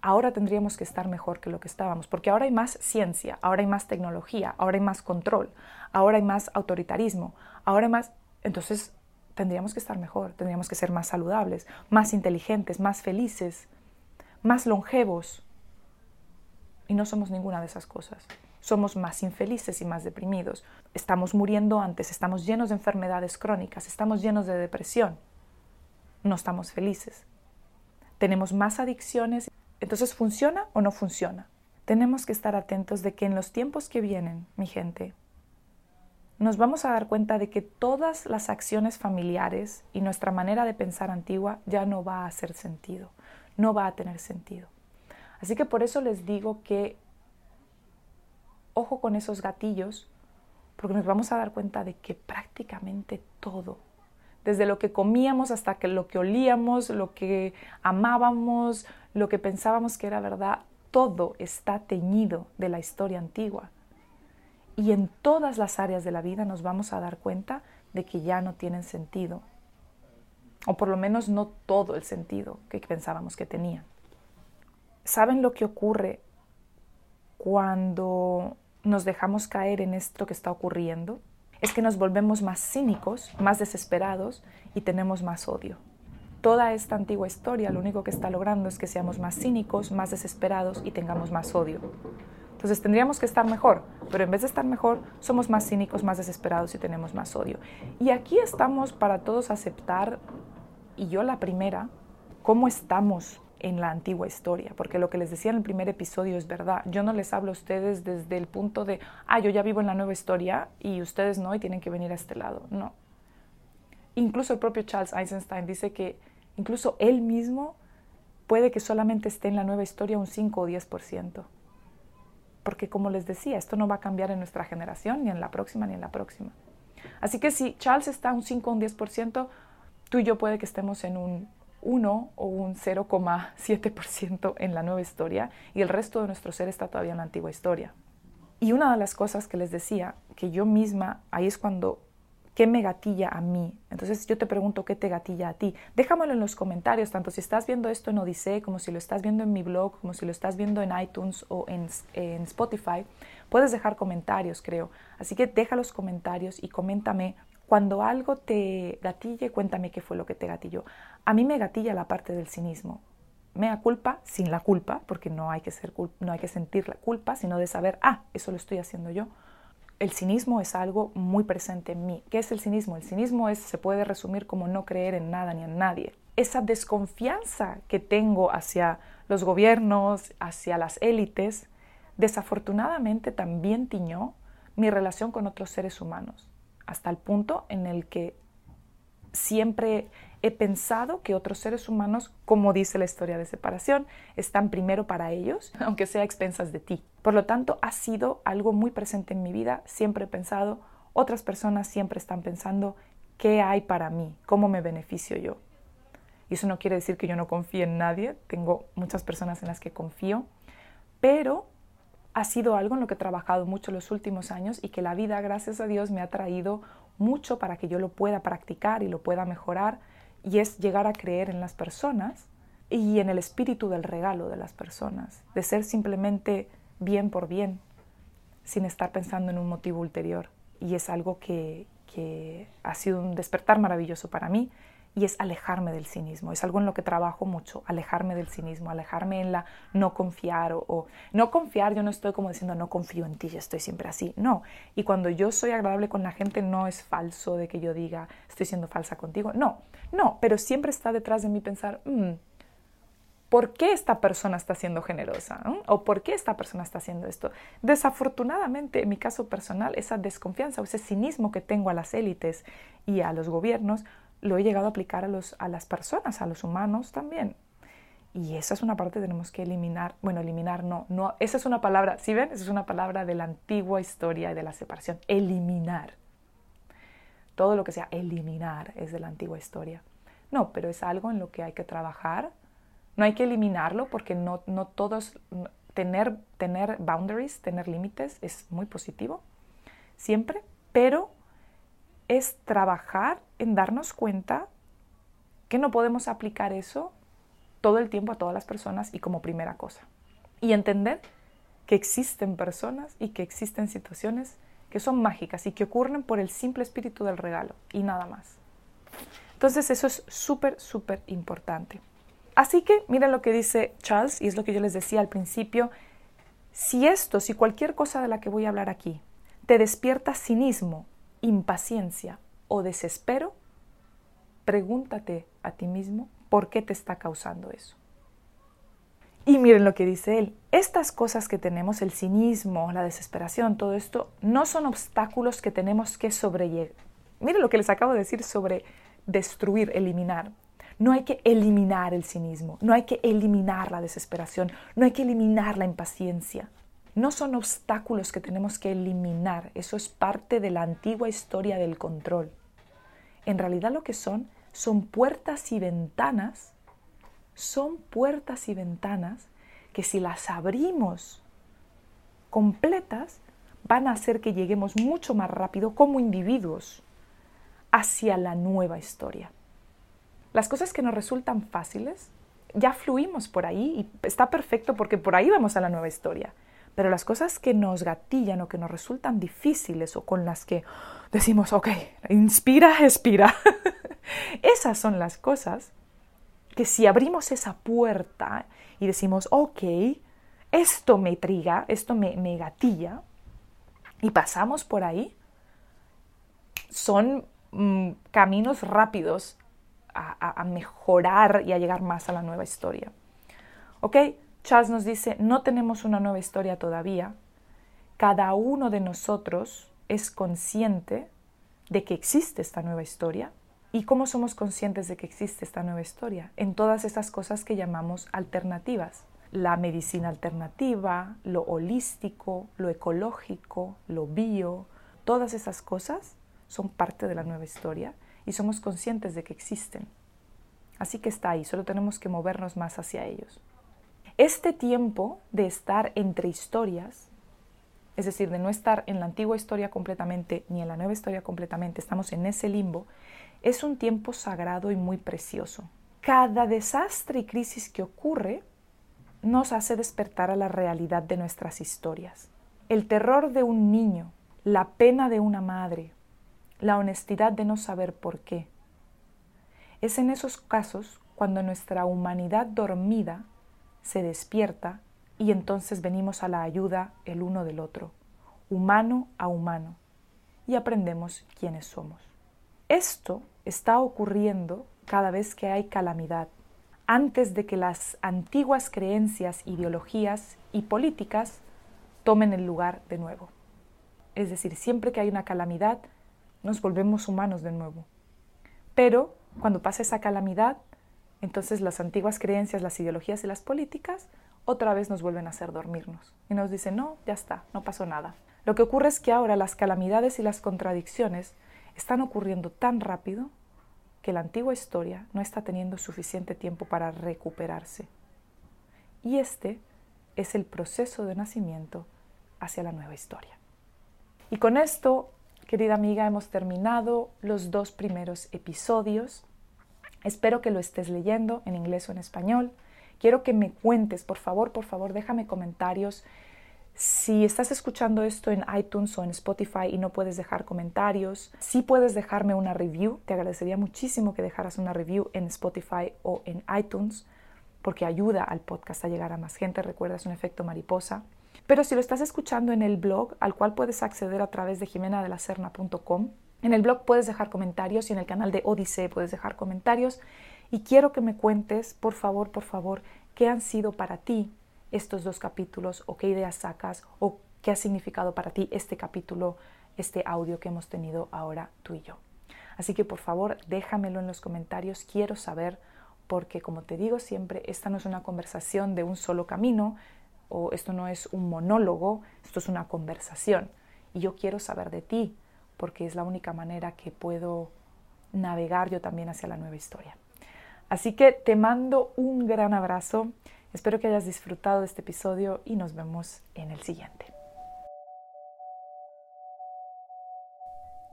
ahora tendríamos que estar mejor que lo que estábamos, porque ahora hay más ciencia, ahora hay más tecnología, ahora hay más control, ahora hay más autoritarismo, ahora hay más... Entonces, tendríamos que estar mejor, tendríamos que ser más saludables, más inteligentes, más felices, más longevos. Y no somos ninguna de esas cosas. Somos más infelices y más deprimidos. Estamos muriendo antes, estamos llenos de enfermedades crónicas, estamos llenos de depresión. No estamos felices. Tenemos más adicciones. Entonces, ¿funciona o no funciona? Tenemos que estar atentos de que en los tiempos que vienen, mi gente, nos vamos a dar cuenta de que todas las acciones familiares y nuestra manera de pensar antigua ya no va a hacer sentido, no va a tener sentido. Así que por eso les digo que ojo con esos gatillos, porque nos vamos a dar cuenta de que prácticamente todo, desde lo que comíamos hasta lo que olíamos, lo que amábamos, lo que pensábamos que era verdad, todo está teñido de la historia antigua. Y en todas las áreas de la vida nos vamos a dar cuenta de que ya no tienen sentido, o por lo menos no todo el sentido que pensábamos que tenían. ¿Saben lo que ocurre cuando nos dejamos caer en esto que está ocurriendo? Es que nos volvemos más cínicos, más desesperados y tenemos más odio. Toda esta antigua historia lo único que está logrando es que seamos más cínicos, más desesperados y tengamos más odio. Entonces tendríamos que estar mejor, pero en vez de estar mejor, somos más cínicos, más desesperados y tenemos más odio. Y aquí estamos para todos aceptar, y yo la primera, cómo estamos en la antigua historia, porque lo que les decía en el primer episodio es verdad. Yo no les hablo a ustedes desde el punto de, ah, yo ya vivo en la nueva historia y ustedes no y tienen que venir a este lado. No. Incluso el propio Charles Eisenstein dice que incluso él mismo puede que solamente esté en la nueva historia un 5 o 10%. Porque como les decía, esto no va a cambiar en nuestra generación, ni en la próxima, ni en la próxima. Así que si Charles está un 5 o un 10%, tú y yo puede que estemos en un 1 o un 0,7% en la nueva historia y el resto de nuestro ser está todavía en la antigua historia. Y una de las cosas que les decía, que yo misma, ahí es cuando, ¿qué me gatilla a mí? Entonces yo te pregunto, ¿qué te gatilla a ti? Déjamelo en los comentarios, tanto si estás viendo esto en Odisee, como si lo estás viendo en mi blog, como si lo estás viendo en iTunes o en, en Spotify. Puedes dejar comentarios, creo. Así que deja los comentarios y coméntame cuando algo te gatille, cuéntame qué fue lo que te gatilló. A mí me gatilla la parte del cinismo. Me da culpa sin la culpa, porque no hay que, ser, no hay que sentir la culpa, sino de saber, ah, eso lo estoy haciendo yo. El cinismo es algo muy presente en mí. ¿Qué es el cinismo? El cinismo es, se puede resumir como no creer en nada ni en nadie. Esa desconfianza que tengo hacia los gobiernos, hacia las élites, desafortunadamente también tiñó mi relación con otros seres humanos hasta el punto en el que siempre he pensado que otros seres humanos, como dice la historia de separación, están primero para ellos, aunque sea a expensas de ti. Por lo tanto, ha sido algo muy presente en mi vida, siempre he pensado, otras personas siempre están pensando, ¿qué hay para mí? ¿Cómo me beneficio yo? Y eso no quiere decir que yo no confíe en nadie, tengo muchas personas en las que confío, pero ha sido algo en lo que he trabajado mucho los últimos años y que la vida, gracias a Dios, me ha traído mucho para que yo lo pueda practicar y lo pueda mejorar, y es llegar a creer en las personas y en el espíritu del regalo de las personas, de ser simplemente bien por bien, sin estar pensando en un motivo ulterior. Y es algo que, que ha sido un despertar maravilloso para mí y es alejarme del cinismo. Es algo en lo que trabajo mucho, alejarme del cinismo, alejarme en la no confiar o, no confiar, yo no estoy como diciendo no confío en ti, yo estoy siempre así, no. Y cuando yo soy agradable con la gente no es falso de que yo diga estoy siendo falsa contigo, no, no, pero siempre está detrás de mí pensar, mm, ¿por qué esta persona está siendo generosa? ¿O por qué esta persona está haciendo esto? Desafortunadamente, en mi caso personal, esa desconfianza o ese cinismo que tengo a las élites y a los gobiernos lo he llegado a aplicar a, los, a las personas, a los humanos también. Y esa es una parte que tenemos que eliminar. Bueno, eliminar no, no. Esa es una palabra, ¿sí ven? Esa es una palabra de la antigua historia y de la separación. Eliminar. Todo lo que sea eliminar es de la antigua historia. No, pero es algo en lo que hay que trabajar. No hay que eliminarlo porque no, no todos. Tener, tener boundaries, tener límites es muy positivo, siempre, pero es trabajar en darnos cuenta que no podemos aplicar eso todo el tiempo a todas las personas y como primera cosa. Y entender que existen personas y que existen situaciones que son mágicas y que ocurren por el simple espíritu del regalo y nada más. Entonces eso es súper, súper importante. Así que miren lo que dice Charles y es lo que yo les decía al principio. Si esto, si cualquier cosa de la que voy a hablar aquí te despierta cinismo, impaciencia o desespero, pregúntate a ti mismo por qué te está causando eso. Y miren lo que dice él, estas cosas que tenemos, el cinismo, la desesperación, todo esto, no son obstáculos que tenemos que sobrellevar. Miren lo que les acabo de decir sobre destruir, eliminar. No hay que eliminar el cinismo, no hay que eliminar la desesperación, no hay que eliminar la impaciencia. No son obstáculos que tenemos que eliminar, eso es parte de la antigua historia del control. En realidad lo que son son puertas y ventanas, son puertas y ventanas que si las abrimos completas, van a hacer que lleguemos mucho más rápido como individuos hacia la nueva historia. Las cosas que nos resultan fáciles, ya fluimos por ahí y está perfecto porque por ahí vamos a la nueva historia. Pero las cosas que nos gatillan o que nos resultan difíciles o con las que decimos, ok, inspira, expira, esas son las cosas que si abrimos esa puerta y decimos, ok, esto me triga, esto me, me gatilla, y pasamos por ahí, son mm, caminos rápidos a, a, mejorar y a llegar más a la nueva historia. ¿Ok? Charles nos dice, no tenemos una nueva historia todavía. Cada uno de nosotros es consciente de que existe esta nueva historia. ¿Y cómo somos conscientes de que existe esta nueva historia? En todas esas cosas que llamamos alternativas. La medicina alternativa, lo holístico, lo ecológico, lo bio, todas esas cosas son parte de la nueva historia y somos conscientes de que existen. Así que está ahí, solo tenemos que movernos más hacia ellos. Este tiempo de estar entre historias, es decir, de no estar en la antigua historia completamente ni en la nueva historia completamente, estamos en ese limbo, es un tiempo sagrado y muy precioso. Cada desastre y crisis que ocurre nos hace despertar a la realidad de nuestras historias. El terror de un niño, la pena de una madre, la honestidad de no saber por qué. Es en esos casos cuando nuestra humanidad dormida se despierta y entonces venimos a la ayuda el uno del otro, humano a humano, y aprendemos quiénes somos. Esto está ocurriendo cada vez que hay calamidad, antes de que las antiguas creencias, ideologías y políticas tomen el lugar de nuevo. Es decir, siempre que hay una calamidad, nos volvemos humanos de nuevo. Pero cuando pasa esa calamidad, entonces las antiguas creencias, las ideologías y las políticas otra vez nos vuelven a hacer dormirnos y nos dicen, no, ya está, no pasó nada. Lo que ocurre es que ahora las calamidades y las contradicciones están ocurriendo tan rápido que la antigua historia no está teniendo suficiente tiempo para recuperarse. Y este es el proceso de nacimiento hacia la nueva historia. Y con esto, querida amiga, hemos terminado los dos primeros episodios Espero que lo estés leyendo en inglés o en español. Quiero que me cuentes, por favor, por favor, déjame comentarios. Si estás escuchando esto en iTunes o en Spotify y no puedes dejar comentarios, sí puedes dejarme una review. Te agradecería muchísimo que dejaras una review en Spotify o en iTunes porque ayuda al podcast a llegar a más gente. Recuerda, es un efecto mariposa. Pero si lo estás escuchando en el blog, al cual puedes acceder a través de jimenadelacerna.com, en el blog puedes dejar comentarios y en el canal de Odisee puedes dejar comentarios. Y quiero que me cuentes, por favor, por favor, qué han sido para ti estos dos capítulos o qué ideas sacas o qué ha significado para ti este capítulo, este audio que hemos tenido ahora tú y yo. Así que por favor déjamelo en los comentarios, quiero saber, porque como te digo siempre, esta no es una conversación de un solo camino o esto no es un monólogo, esto es una conversación. Y yo quiero saber de ti, porque es la única manera que puedo navegar yo también hacia la nueva historia. Así que te mando un gran abrazo, espero que hayas disfrutado de este episodio y nos vemos en el siguiente.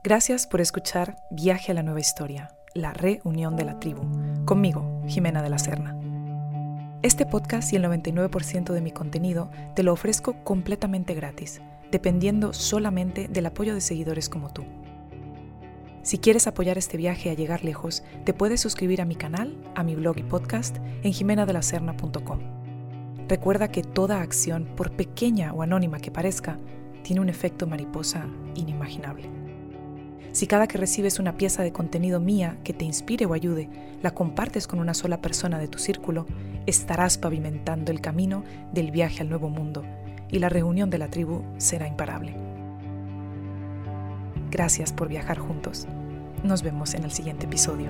Gracias por escuchar Viaje a la Nueva Historia, la reunión de la tribu, conmigo, Jimena de la Serna. Este podcast y el 99% de mi contenido te lo ofrezco completamente gratis dependiendo solamente del apoyo de seguidores como tú. Si quieres apoyar este viaje a llegar lejos, te puedes suscribir a mi canal, a mi blog y podcast en jimenadelacerna.com. Recuerda que toda acción, por pequeña o anónima que parezca, tiene un efecto mariposa inimaginable. Si cada que recibes una pieza de contenido mía que te inspire o ayude, la compartes con una sola persona de tu círculo, estarás pavimentando el camino del viaje al nuevo mundo y la reunión de la tribu será imparable. Gracias por viajar juntos. Nos vemos en el siguiente episodio.